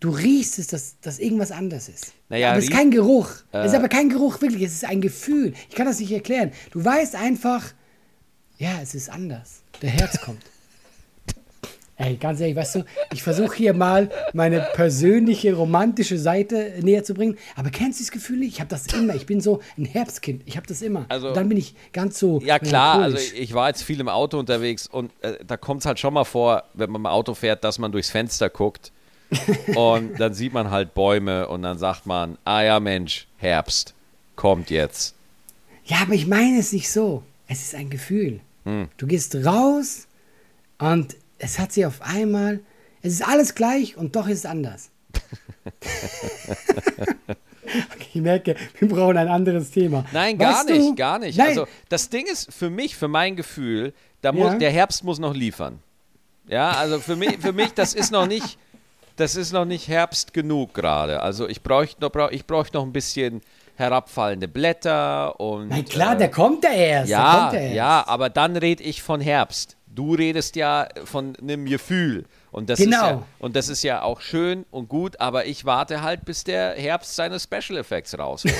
du riechst es, dass, dass irgendwas anders ist. Naja, aber es ist kein Geruch. Äh, es ist aber kein Geruch, wirklich. Es ist ein Gefühl. Ich kann das nicht erklären. Du weißt einfach, ja, es ist anders. Der Herz kommt. Ey, ganz ehrlich, weißt du, ich versuche hier mal meine persönliche romantische Seite näher zu bringen. Aber kennst du das Gefühl nicht? Ich habe das immer. Ich bin so ein Herbstkind. Ich habe das immer. Also, und dann bin ich ganz so. Ja, klar. Also, ich war jetzt viel im Auto unterwegs und äh, da kommt es halt schon mal vor, wenn man im Auto fährt, dass man durchs Fenster guckt <laughs> und dann sieht man halt Bäume und dann sagt man, ah ja Mensch, Herbst, kommt jetzt. Ja, aber ich meine es nicht so. Es ist ein Gefühl. Hm. Du gehst raus und es hat sich auf einmal, es ist alles gleich und doch ist es anders. <laughs> okay, ich merke, wir brauchen ein anderes Thema. Nein, gar weißt nicht, du? gar nicht. Nein. Also das Ding ist für mich, für mein Gefühl, da muss, ja. der Herbst muss noch liefern. Ja, also für mich, für mich, das ist noch nicht, das ist noch nicht Herbst genug gerade. Also ich bräuchte noch, brauch, ich bräuchte noch ein bisschen herabfallende Blätter und. Na klar, äh, der kommt ja erst. Ja, der erst. ja, aber dann rede ich von Herbst. Du redest ja von einem Gefühl. Und das, genau. ist ja, und das ist ja auch schön und gut, aber ich warte halt, bis der Herbst seine Special Effects rausholt.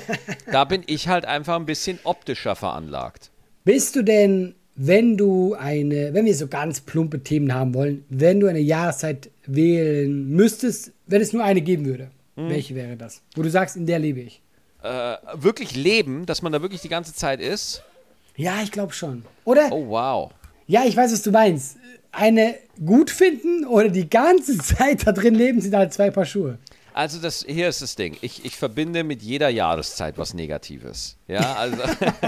<laughs> da bin ich halt einfach ein bisschen optischer veranlagt. Bist du denn wenn du eine, wenn wir so ganz plumpe Themen haben wollen, wenn du eine Jahreszeit wählen müsstest, wenn es nur eine geben würde, hm. welche wäre das? Wo du sagst, in der lebe ich. Äh, wirklich leben, dass man da wirklich die ganze Zeit ist? Ja, ich glaube schon. Oder? Oh, wow. Ja, ich weiß, was du meinst. Eine gut finden oder die ganze <laughs> Zeit da drin leben, sind halt zwei Paar Schuhe. Also das, hier ist das Ding. Ich, ich verbinde mit jeder Jahreszeit was Negatives. Ja, also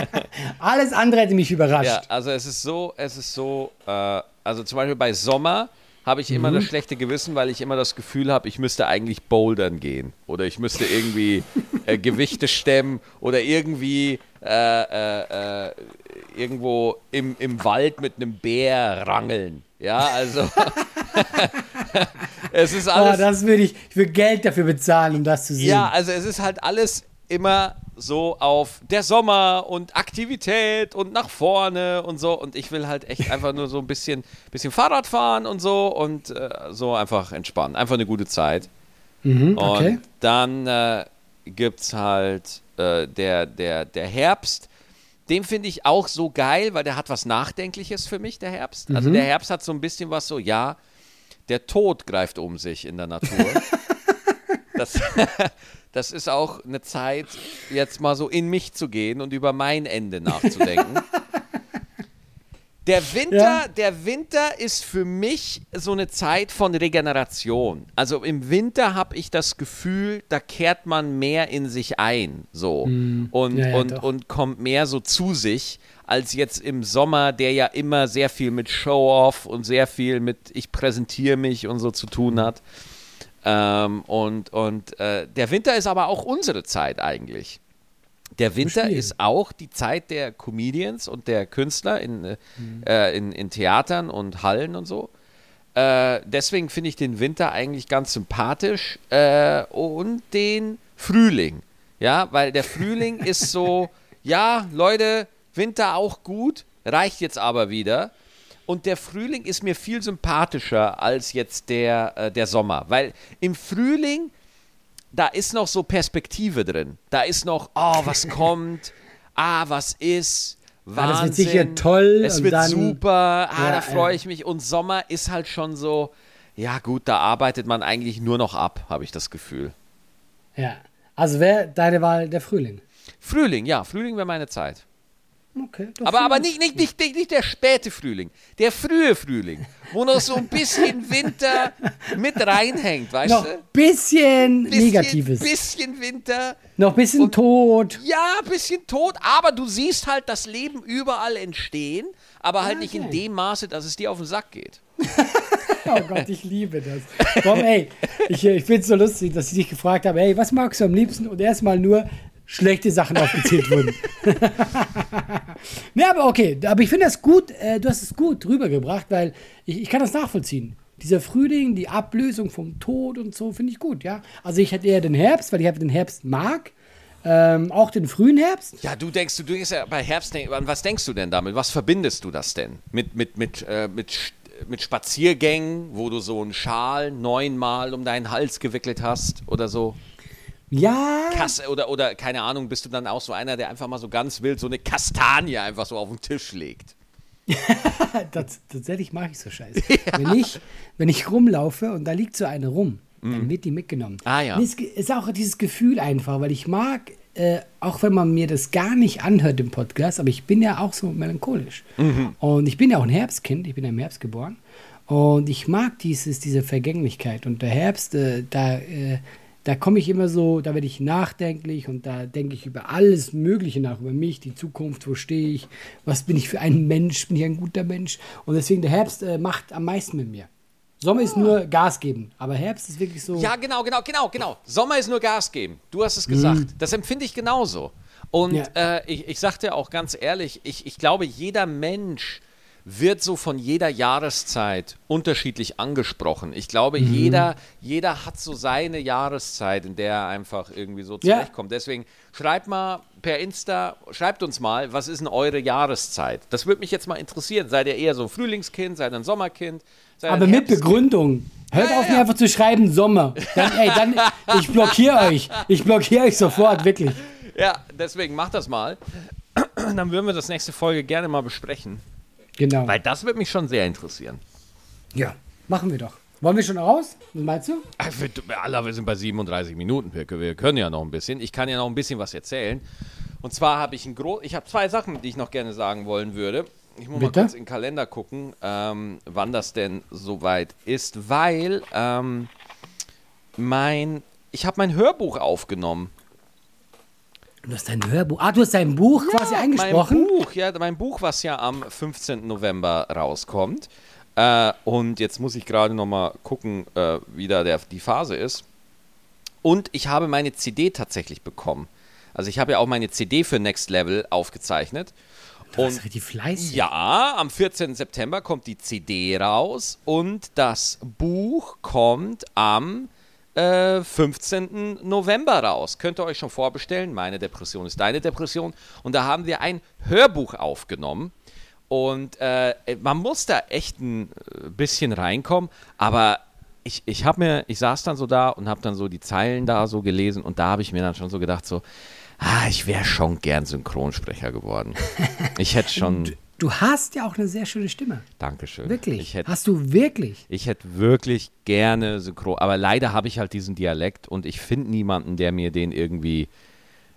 <laughs> Alles andere hätte mich überrascht. Ja, also es ist so, es ist so, äh, also zum Beispiel bei Sommer habe ich immer mhm. das schlechte Gewissen, weil ich immer das Gefühl habe, ich müsste eigentlich bouldern gehen oder ich müsste irgendwie äh, Gewichte stemmen oder irgendwie äh, äh, äh, irgendwo im, im Wald mit einem Bär rangeln. Ja, also <laughs> es ist alles. Oh, das würde ich, ich würde Geld dafür bezahlen, um das zu sehen. Ja, also es ist halt alles immer so auf der Sommer und Aktivität und nach vorne und so. Und ich will halt echt einfach nur so ein bisschen, bisschen Fahrrad fahren und so und äh, so einfach entspannen. Einfach eine gute Zeit. Mhm, okay. Und dann äh, gibt es halt äh, der, der, der Herbst. Den finde ich auch so geil, weil der hat was Nachdenkliches für mich, der Herbst. Also mhm. Also der Herbst hat so ein bisschen was so, ja, der Tod greift um sich in der Natur. <laughs> das, <laughs> das ist auch eine Zeit, jetzt mal so in mich zu gehen und über mein Ende nachzudenken. <laughs> Der Winter, ja. der Winter ist für mich so eine Zeit von Regeneration. Also im Winter habe ich das Gefühl, da kehrt man mehr in sich ein, so mm. und ja, ja, und und kommt mehr so zu sich als jetzt im Sommer, der ja immer sehr viel mit Show-off und sehr viel mit ich präsentiere mich und so zu tun hat. Ähm, und und äh, der Winter ist aber auch unsere Zeit eigentlich. Der Winter Verstehe. ist auch die Zeit der Comedians und der Künstler in, äh, äh, in, in Theatern und Hallen und so. Äh, deswegen finde ich den Winter eigentlich ganz sympathisch äh, und den Frühling. Ja, weil der Frühling <laughs> ist so, ja, Leute, Winter auch gut, reicht jetzt aber wieder. Und der Frühling ist mir viel sympathischer als jetzt der, äh, der Sommer. Weil im Frühling, da ist noch so Perspektive drin. Da ist noch, oh, was <laughs> kommt, ah, was ist. Ah, das wird Wahnsinn. sicher toll Es wird dann- super. Ah, Ja, da freue ich mich. Und Sommer ist halt schon so, ja gut, da arbeitet man eigentlich nur noch ab, habe ich das Gefühl. Ja. Also wäre deine Wahl der Frühling. Frühling, ja, Frühling wäre meine Zeit. Okay. Aber, aber nicht, nicht, nicht, nicht, nicht der späte Frühling, der frühe Frühling, wo noch so ein bisschen Winter mit reinhängt, weißt Noch du? bisschen, Bisschen, Negatives. Bisschen Winter, noch bisschen und- Tod. ja, bisschen tot, aber du siehst halt das Leben überall entstehen, aber halt nicht in Okay. dem Maße, dass es dir auf den Sack geht. <laughs> Oh Gott, ich liebe das. Komm, ey, ich, ich finde es so lustig, dass ich dich gefragt habe, ey, was magst du am liebsten? Und erstmal nur schlechte Sachen aufgezählt wurden. <laughs> ne, aber okay, aber ich finde das gut, äh, du hast es gut rübergebracht, weil ich, ich kann das nachvollziehen. Dieser Frühling, die Ablösung vom Tod und so, finde ich gut, ja. Also ich hätte eher den Herbst, weil ich den Herbst mag. Ähm, auch den frühen Herbst. Ja, du denkst, du denkst ja bei Herbst, an was denkst du denn damit? Was verbindest du das denn? Mit, mit, mit, äh, mit, mit Spaziergängen, wo du so einen Schal neunmal um deinen Hals gewickelt hast oder so? Ja, Kasse oder, oder keine Ahnung, bist du dann auch so einer, der einfach mal so ganz wild so eine Kastanie einfach so auf den Tisch legt? <laughs> das, tatsächlich mache ich so Scheiße. <laughs> Wenn, ich, wenn ich rumlaufe und da liegt so eine rum, dann wird die mitgenommen. Mhm. Ah, ja. Es ist auch dieses Gefühl einfach, weil ich mag, äh, auch wenn man mir das gar nicht anhört im Podcast, aber ich bin ja auch so melancholisch. Mhm. Und ich bin ja auch ein Herbstkind, ich bin ja im Herbst geboren. Und ich mag dieses, diese Vergänglichkeit. Und der Herbst, äh, da, äh, da komme ich immer so, da werde ich nachdenklich und da denke ich über alles Mögliche nach, über mich, die Zukunft, wo stehe ich, was bin ich für ein Mensch, bin ich ein guter Mensch. Und deswegen der Herbst äh, macht am meisten mit mir. Sommer ist nur Gas geben, aber Herbst ist wirklich so. Ja, genau, genau, genau, genau. Sommer ist nur Gas geben. Du hast es gesagt. Das empfinde ich genauso. Und Ja. äh, ich, ich sag dir auch ganz ehrlich, ich, ich glaube, jeder Mensch wird so von jeder Jahreszeit unterschiedlich angesprochen. Ich glaube, jeder, jeder hat so seine Jahreszeit, in der er einfach irgendwie so Ja. zurechtkommt. Deswegen schreibt mal per Insta, schreibt uns mal, was ist denn eure Jahreszeit? Das würde mich jetzt mal interessieren. Seid ihr eher so ein Frühlingskind, seid ihr ein Sommerkind? Aber mit? Begründung. Hört Ja, auf, ja, mir ja. einfach zu schreiben Sommer. Dann, ey, dann, ich blockiere euch. Ich blockiere euch sofort, wirklich. Ja, deswegen macht das mal. Dann würden wir das nächste Folge gerne mal besprechen. Genau. Weil das würde mich schon sehr interessieren. Ja, machen wir doch. Wollen wir schon raus? Was meinst du? Allah, wir sind bei 37 Minuten. Wir, wir können ja noch ein bisschen. Ich kann ja noch ein bisschen was erzählen. Und zwar habe ich ein gro Ich habe zwei Sachen, die ich noch gerne sagen wollen würde. Ich muss Bitte? mal kurz in den Kalender gucken, ähm, wann das denn soweit ist, weil ähm, mein ich habe mein Hörbuch aufgenommen. Du hast dein Hörbuch. Ah, du hast dein Buch quasi eingesprochen. Mein Buch, ja, mein Buch, was ja am 15. November rauskommt. Äh, und jetzt muss ich gerade noch mal gucken, äh, wie da der, die Phase ist. Und ich habe meine CD tatsächlich bekommen. Also ich habe ja auch meine CD für Next Level aufgezeichnet. Du Und richtig fleißig. ja, am 14. September kommt die CD raus und das Buch kommt am äh, 15. November raus. Könnt ihr euch schon vorbestellen. Meine Depression ist deine Depression. Und da haben wir ein Hörbuch aufgenommen. Und äh, man muss da echt ein äh, bisschen reinkommen, aber ich, ich habe mir, ich saß dann so da und habe dann so die Zeilen da so gelesen und da habe ich mir dann schon so gedacht, so, ah, ich wäre schon gern Synchronsprecher geworden. <laughs> Ich hätte schon, Du hast ja auch eine sehr schöne Stimme. Dankeschön. Wirklich. Ich hätte hast du wirklich? ich hätte wirklich gerne Synchron, aber leider habe ich halt diesen Dialekt und ich finde niemanden, der mir den irgendwie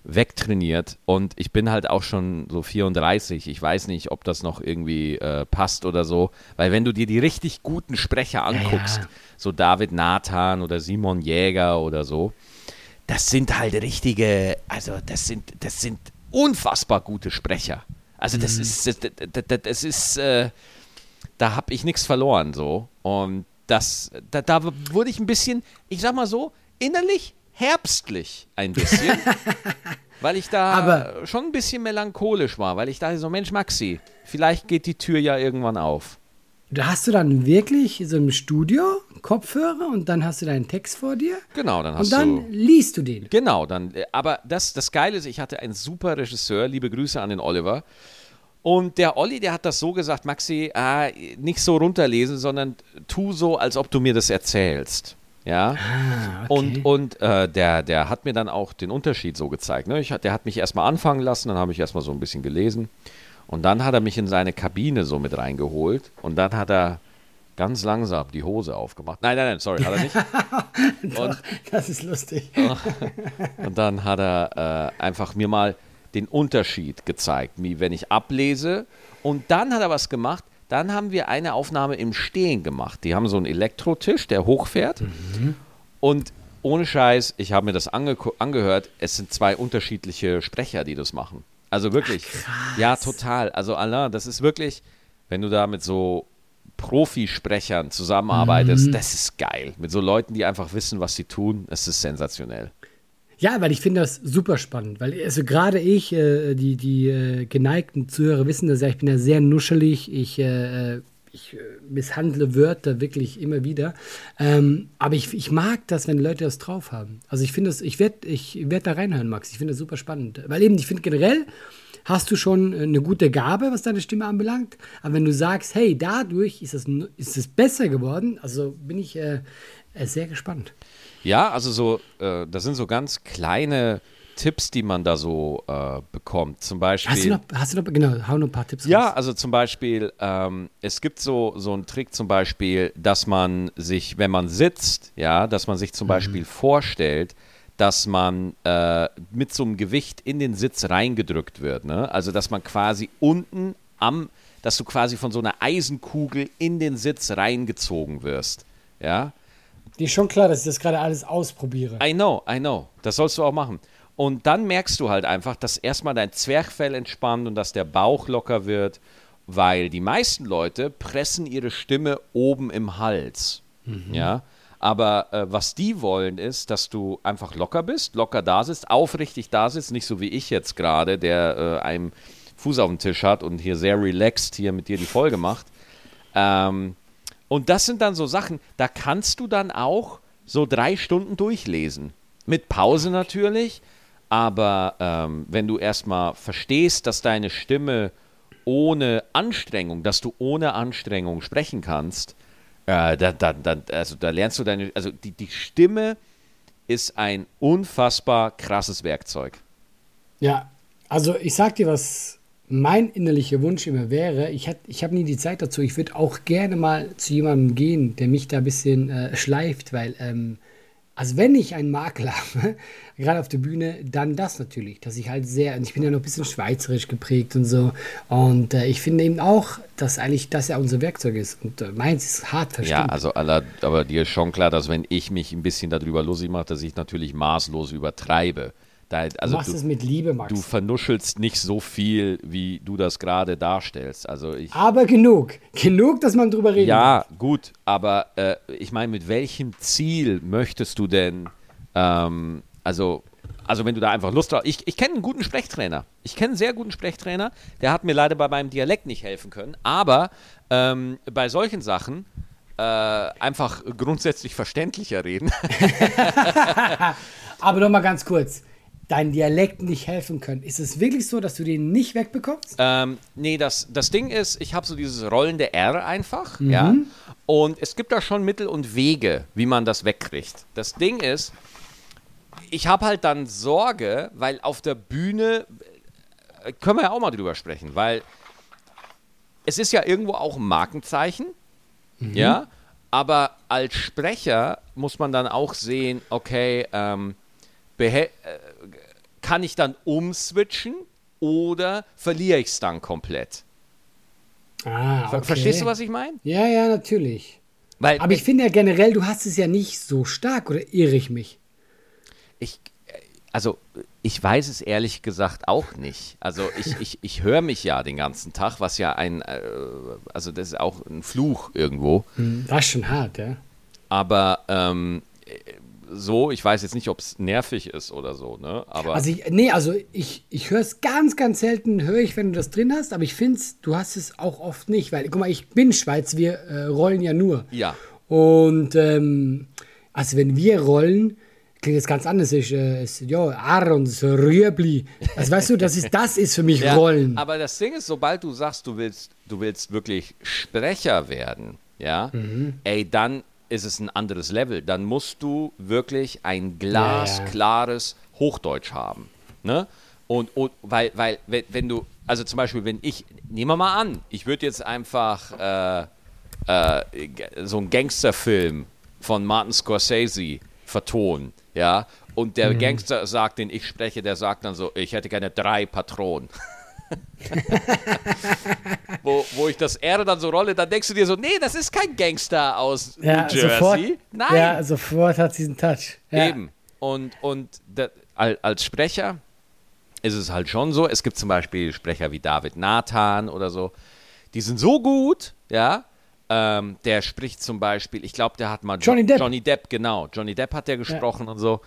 wegtrainiert. Und ich bin halt auch schon so 34. Ich weiß nicht, ob das noch irgendwie äh, passt oder so. Weil wenn du dir die richtig guten Sprecher anguckst, ja. so David Nathan oder Simon Jäger oder so, das sind halt richtige, also das sind, das sind unfassbar gute Sprecher. Also das ist, das, das, das ist, äh, da habe ich nichts verloren so. Und das, da, da wurde ich ein bisschen, ich sag mal so, innerlich herbstlich ein bisschen. <laughs> weil ich da Aber- schon ein bisschen melancholisch war, weil ich dachte so, Mensch, Maxi, vielleicht geht die Tür ja irgendwann auf. Da hast du dann wirklich so im Studio Kopfhörer und dann hast du deinen Text vor dir Genau, dann hast und dann du. liest du den. Genau, dann, äh, aber das, das Geile ist, ich hatte einen super Regisseur, liebe Grüße an den Oliver. Und der Olli, der hat das so gesagt, Maxi, ah, nicht so runterlesen, sondern tu so, als ob du mir das erzählst. Ja. Ah, Und, und äh, der, der hat mir dann auch den Unterschied so gezeigt. Ne? Ich, der hat mich erstmal anfangen lassen, dann habe ich erstmal so ein bisschen gelesen. Und dann hat er mich in seine Kabine so mit reingeholt. Und dann hat er ganz langsam die Hose aufgemacht. Nein, nein, nein, sorry, hat er nicht. <laughs> Und, das ist lustig. <laughs> und dann hat er äh, einfach mir mal den Unterschied gezeigt, wie wenn ich ablese. Und dann hat er was gemacht. Dann haben wir eine Aufnahme im Stehen gemacht. Die haben so einen Elektrotisch, der hochfährt. Und ohne Scheiß, ich habe mir das ange angehört. Es sind zwei unterschiedliche Sprecher, die das machen. Also wirklich. ja, total. Also Alain, das ist wirklich, wenn du da mit so Profisprechern zusammenarbeitest, das ist geil. Mit so Leuten, die einfach wissen, was sie tun, es ist sensationell. Ja, weil ich finde das super spannend, weil also gerade ich, äh, die, die äh, geneigten Zuhörer wissen das ja, ich bin ja sehr nuschelig, ich, äh, ich äh, misshandle Wörter wirklich immer wieder, ähm, aber ich, ich mag das, wenn Leute das drauf haben. Also ich finde das, ich werde ich werd da reinhören, Max, ich finde das super spannend, weil eben, ich finde generell hast du schon äh, eine gute Gabe, was deine Stimme anbelangt, aber wenn du sagst, hey, dadurch ist es, ist es besser geworden, also bin ich äh, äh, sehr gespannt. Ja, also so, äh, das sind so ganz kleine Tipps, die man da so äh, bekommt. Zum Beispiel. Hast du noch, hast du noch, genau, hau noch ein paar Tipps Ja, raus. also zum Beispiel, ähm, es gibt so, so einen Trick zum Beispiel, dass man sich, wenn man sitzt, ja, dass man sich zum Beispiel vorstellt, dass man äh, mit so einem Gewicht in den Sitz reingedrückt wird. Ne? Also dass man quasi unten am, dass du quasi von so einer Eisenkugel in den Sitz reingezogen wirst. Ja. Dir ist schon klar, dass ich das gerade alles ausprobiere. I know, I know. Das sollst du auch machen. Und dann merkst du halt einfach, dass erstmal dein Zwerchfell entspannt und dass der Bauch locker wird, weil die meisten Leute pressen ihre Stimme oben im Hals. Ja. Aber äh, was die wollen, ist, dass du einfach locker bist, locker da sitzt, aufrichtig da sitzt, nicht so wie ich jetzt gerade, der äh, einen Fuß auf dem Tisch hat und hier sehr relaxed hier mit dir die Folge macht. Ähm, und das sind dann so Sachen, da kannst du dann auch so drei Stunden durchlesen. Mit Pause natürlich, aber ähm, wenn du erstmal verstehst, dass deine Stimme ohne Anstrengung, dass du ohne Anstrengung sprechen kannst, äh, da, da, da, also da lernst du deine, also die, die Stimme ist ein unfassbar krasses Werkzeug. Ja, also ich sag dir, was mein innerlicher Wunsch immer wäre. Ich, ich habe nie die Zeit dazu. Ich würde auch gerne mal zu jemandem gehen, der mich da ein bisschen äh, schleift, weil, ähm, also wenn ich einen Makel <laughs> habe, gerade auf der Bühne, dann das natürlich, dass ich halt sehr, und ich bin ja noch ein bisschen schweizerisch geprägt und so. Und äh, ich finde eben auch, dass eigentlich das ja unser Werkzeug ist. Und äh, meins ist hart verstimmt. Ja, also aller, aber dir ist schon klar, dass wenn ich mich ein bisschen darüber lustig mache, dass ich natürlich maßlos übertreibe. Da, du also machst du, es mit Liebe, Max. du vernuschelst nicht so viel, wie du das gerade darstellst. Also ich. Aber genug. Genug, dass man drüber reden Ja, gut, aber äh, ich meine, mit welchem Ziel möchtest du denn, ähm, also, also wenn du da einfach Lust hast, ich, ich kenne einen guten Sprechtrainer, ich kenne einen sehr guten Sprechtrainer, der hat mir leider bei meinem Dialekt nicht helfen können, aber ähm, bei solchen Sachen äh, einfach grundsätzlich verständlicher reden. <laughs> Aber noch mal ganz kurz. Dein Dialekt nicht helfen können. Ist es wirklich so, dass du den nicht wegbekommst? Ähm, nee, das, das Ding ist, ich habe so dieses rollende R einfach, ja. Und es gibt da schon Mittel und Wege, wie man das wegkriegt. Das Ding ist, ich habe halt dann Sorge, weil auf der Bühne äh, können wir ja auch mal drüber sprechen, weil es ist ja irgendwo auch ein Markenzeichen, ja. Aber als Sprecher muss man dann auch sehen, okay, ähm, äh, kann ich dann umswitchen oder verliere ich es dann komplett? Ah, Ver Verstehst du, was ich meine? Ja, ja, natürlich. Weil Aber ich finde ja generell, du hast es ja nicht so stark, oder irre ich mich? ich, äh, also Ich weiß es ehrlich gesagt auch nicht. Also ich, <laughs> ich, ich höre mich ja den ganzen Tag, was ja ein, äh, also das ist auch ein Fluch irgendwo. Hm, Das ist schon hart, ja. Aber ähm, äh, so, ich weiß jetzt nicht, ob es nervig ist oder so, ne? Aber Also ich, nee, also ich, ich höre es ganz, ganz selten, höre ich, wenn du das drin hast, aber ich finde du hast es auch oft nicht, weil, guck mal, ich bin Schweiz, wir äh, rollen ja nur. ja, Und ähm, also wenn wir rollen, klingt es ganz anders. Ich, äh, es, ja, Arons, Rüebli. Also weißt du, das ist, das ist für mich <laughs> ja, Rollen. aber das Ding ist, sobald du sagst, du willst, du willst wirklich Sprecher werden, ja, Mhm. ey, dann ist es ein anderes Level. Dann musst du wirklich ein glasklares Hochdeutsch haben. Ne? Und, und weil, weil, wenn, wenn du, also zum Beispiel, wenn ich, nehmen wir mal an, ich würde jetzt einfach äh, äh, so einen Gangsterfilm von Martin Scorsese vertonen, ja, und der Gangster sagt, den ich spreche, der sagt dann so, ich hätte gerne drei Patronen. <laughs> <laughs> wo, wo ich das R dann so rolle, dann denkst du dir so, nee, das ist kein Gangster aus ja, New Jersey. sofort, Nein, Ja, sofort hat sie diesen Touch. Ja. eben. Und, und da, al- als Sprecher ist es halt schon so, es gibt zum Beispiel Sprecher wie David Nathan oder so, die sind so gut, ja, ähm, der spricht zum Beispiel, ich glaube, der hat mal Johnny Depp. Johnny Depp, genau. Johnny Depp hat der gesprochen und so.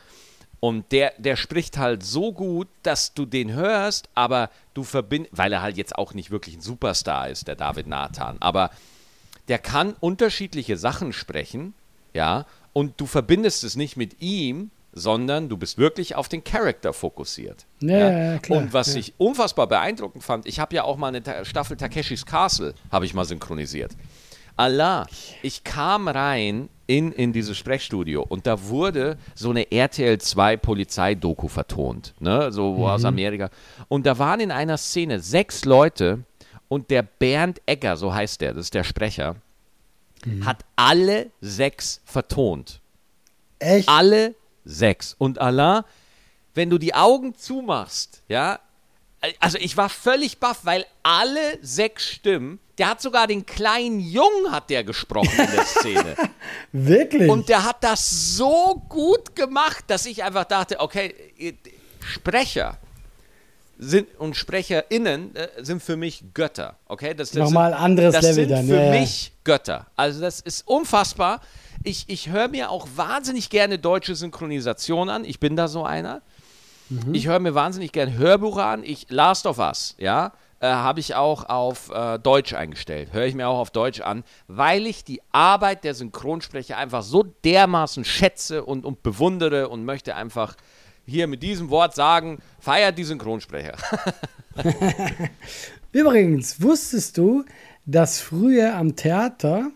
Und der, der spricht halt so gut, dass du den hörst, aber du verbindest, weil er halt jetzt auch nicht wirklich ein Superstar ist, der David Nathan, aber der kann unterschiedliche Sachen sprechen, ja, und du verbindest es nicht mit ihm, sondern du bist wirklich auf den Charakter fokussiert. Ja, ja, klar, Und was ja. ich unfassbar beeindruckend fand, ich habe ja auch mal eine Ta- Staffel Takeshis Castle, habe ich mal synchronisiert. Allah, ich kam rein in, in dieses Sprechstudio und da wurde so eine RTL 2 Polizeidoku vertont, ne? so wo aus Amerika. Und da waren in einer Szene sechs Leute und der Bernd Egger, so heißt der, das ist der Sprecher, hat alle sechs vertont. Echt? Alle sechs. Und Allah, wenn du die Augen zumachst, ja, also ich war völlig baff, weil alle sechs Stimmen, der hat sogar den kleinen Jungen hat der gesprochen in der <laughs> Szene. Wirklich? Und der hat das so gut gemacht, dass ich einfach dachte, okay, Sprecher sind und SprecherInnen äh, sind für mich Götter. Okay, das, das Nochmal sind, anderes das Level sind dann, für ja, ja. mich Götter. Also das ist unfassbar. Ich, ich höre mir auch wahnsinnig gerne deutsche Synchronisation an. Ich bin da so einer. Mhm. Ich höre mir wahnsinnig gerne Hörbuch an. Ich Last of Us, ja, äh, habe ich auch auf äh, Deutsch eingestellt. Höre ich mir auch auf Deutsch an, weil ich die Arbeit der Synchronsprecher einfach so dermaßen schätze und, und bewundere und möchte einfach hier mit diesem Wort sagen, feiert die Synchronsprecher. <laughs> Übrigens, wusstest du, dass früher am Theater,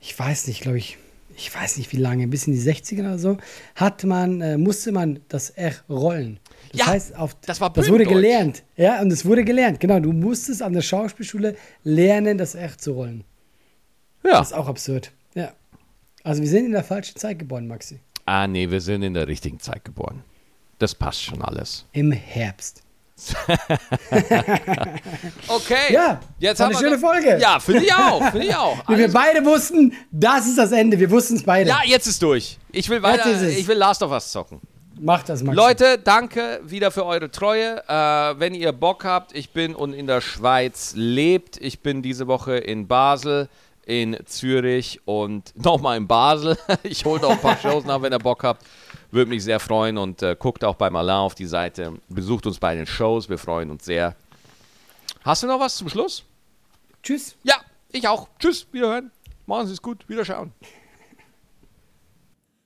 ich weiß nicht, glaube ich, ich weiß nicht wie lange, bis in die 60er oder so, hat man, äh, musste man das R rollen. Das Ja, heißt, auf, das war das wurde gelernt. Ja, und es wurde gelernt. Genau, du musstest an der Schauspielschule lernen, das R zu rollen. Ja. Das ist auch absurd. Ja. Also wir sind in der falschen Zeit geboren, Maxi. Ah, nee, wir sind in der richtigen Zeit geboren. Das passt schon alles. Im Herbst. <laughs> Okay. Ja, jetzt haben eine wir schöne Folge. Ja, finde ich auch. Finde ich auch. <laughs> Wir Alles beide wussten, das ist das Ende. Wir wussten es beide. Ja, jetzt ist durch. Ich will weiter, ich will Last of Us zocken. Mach das, Maxi. Leute, danke wieder für eure Treue. Äh, wenn ihr Bock habt, ich bin und in der Schweiz lebt. Ich bin diese Woche in Basel, in Zürich und <laughs> nochmal in Basel. <laughs> Ich hole noch ein paar Shows nach, wenn ihr Bock habt. Würde mich sehr freuen und äh, guckt auch beim Alain auf die Seite. Besucht uns bei den Shows, wir freuen uns sehr. Hast du noch was zum Schluss? Tschüss. Ja, ich auch. Tschüss, wiederhören. Machen Sie es gut, wiederschauen.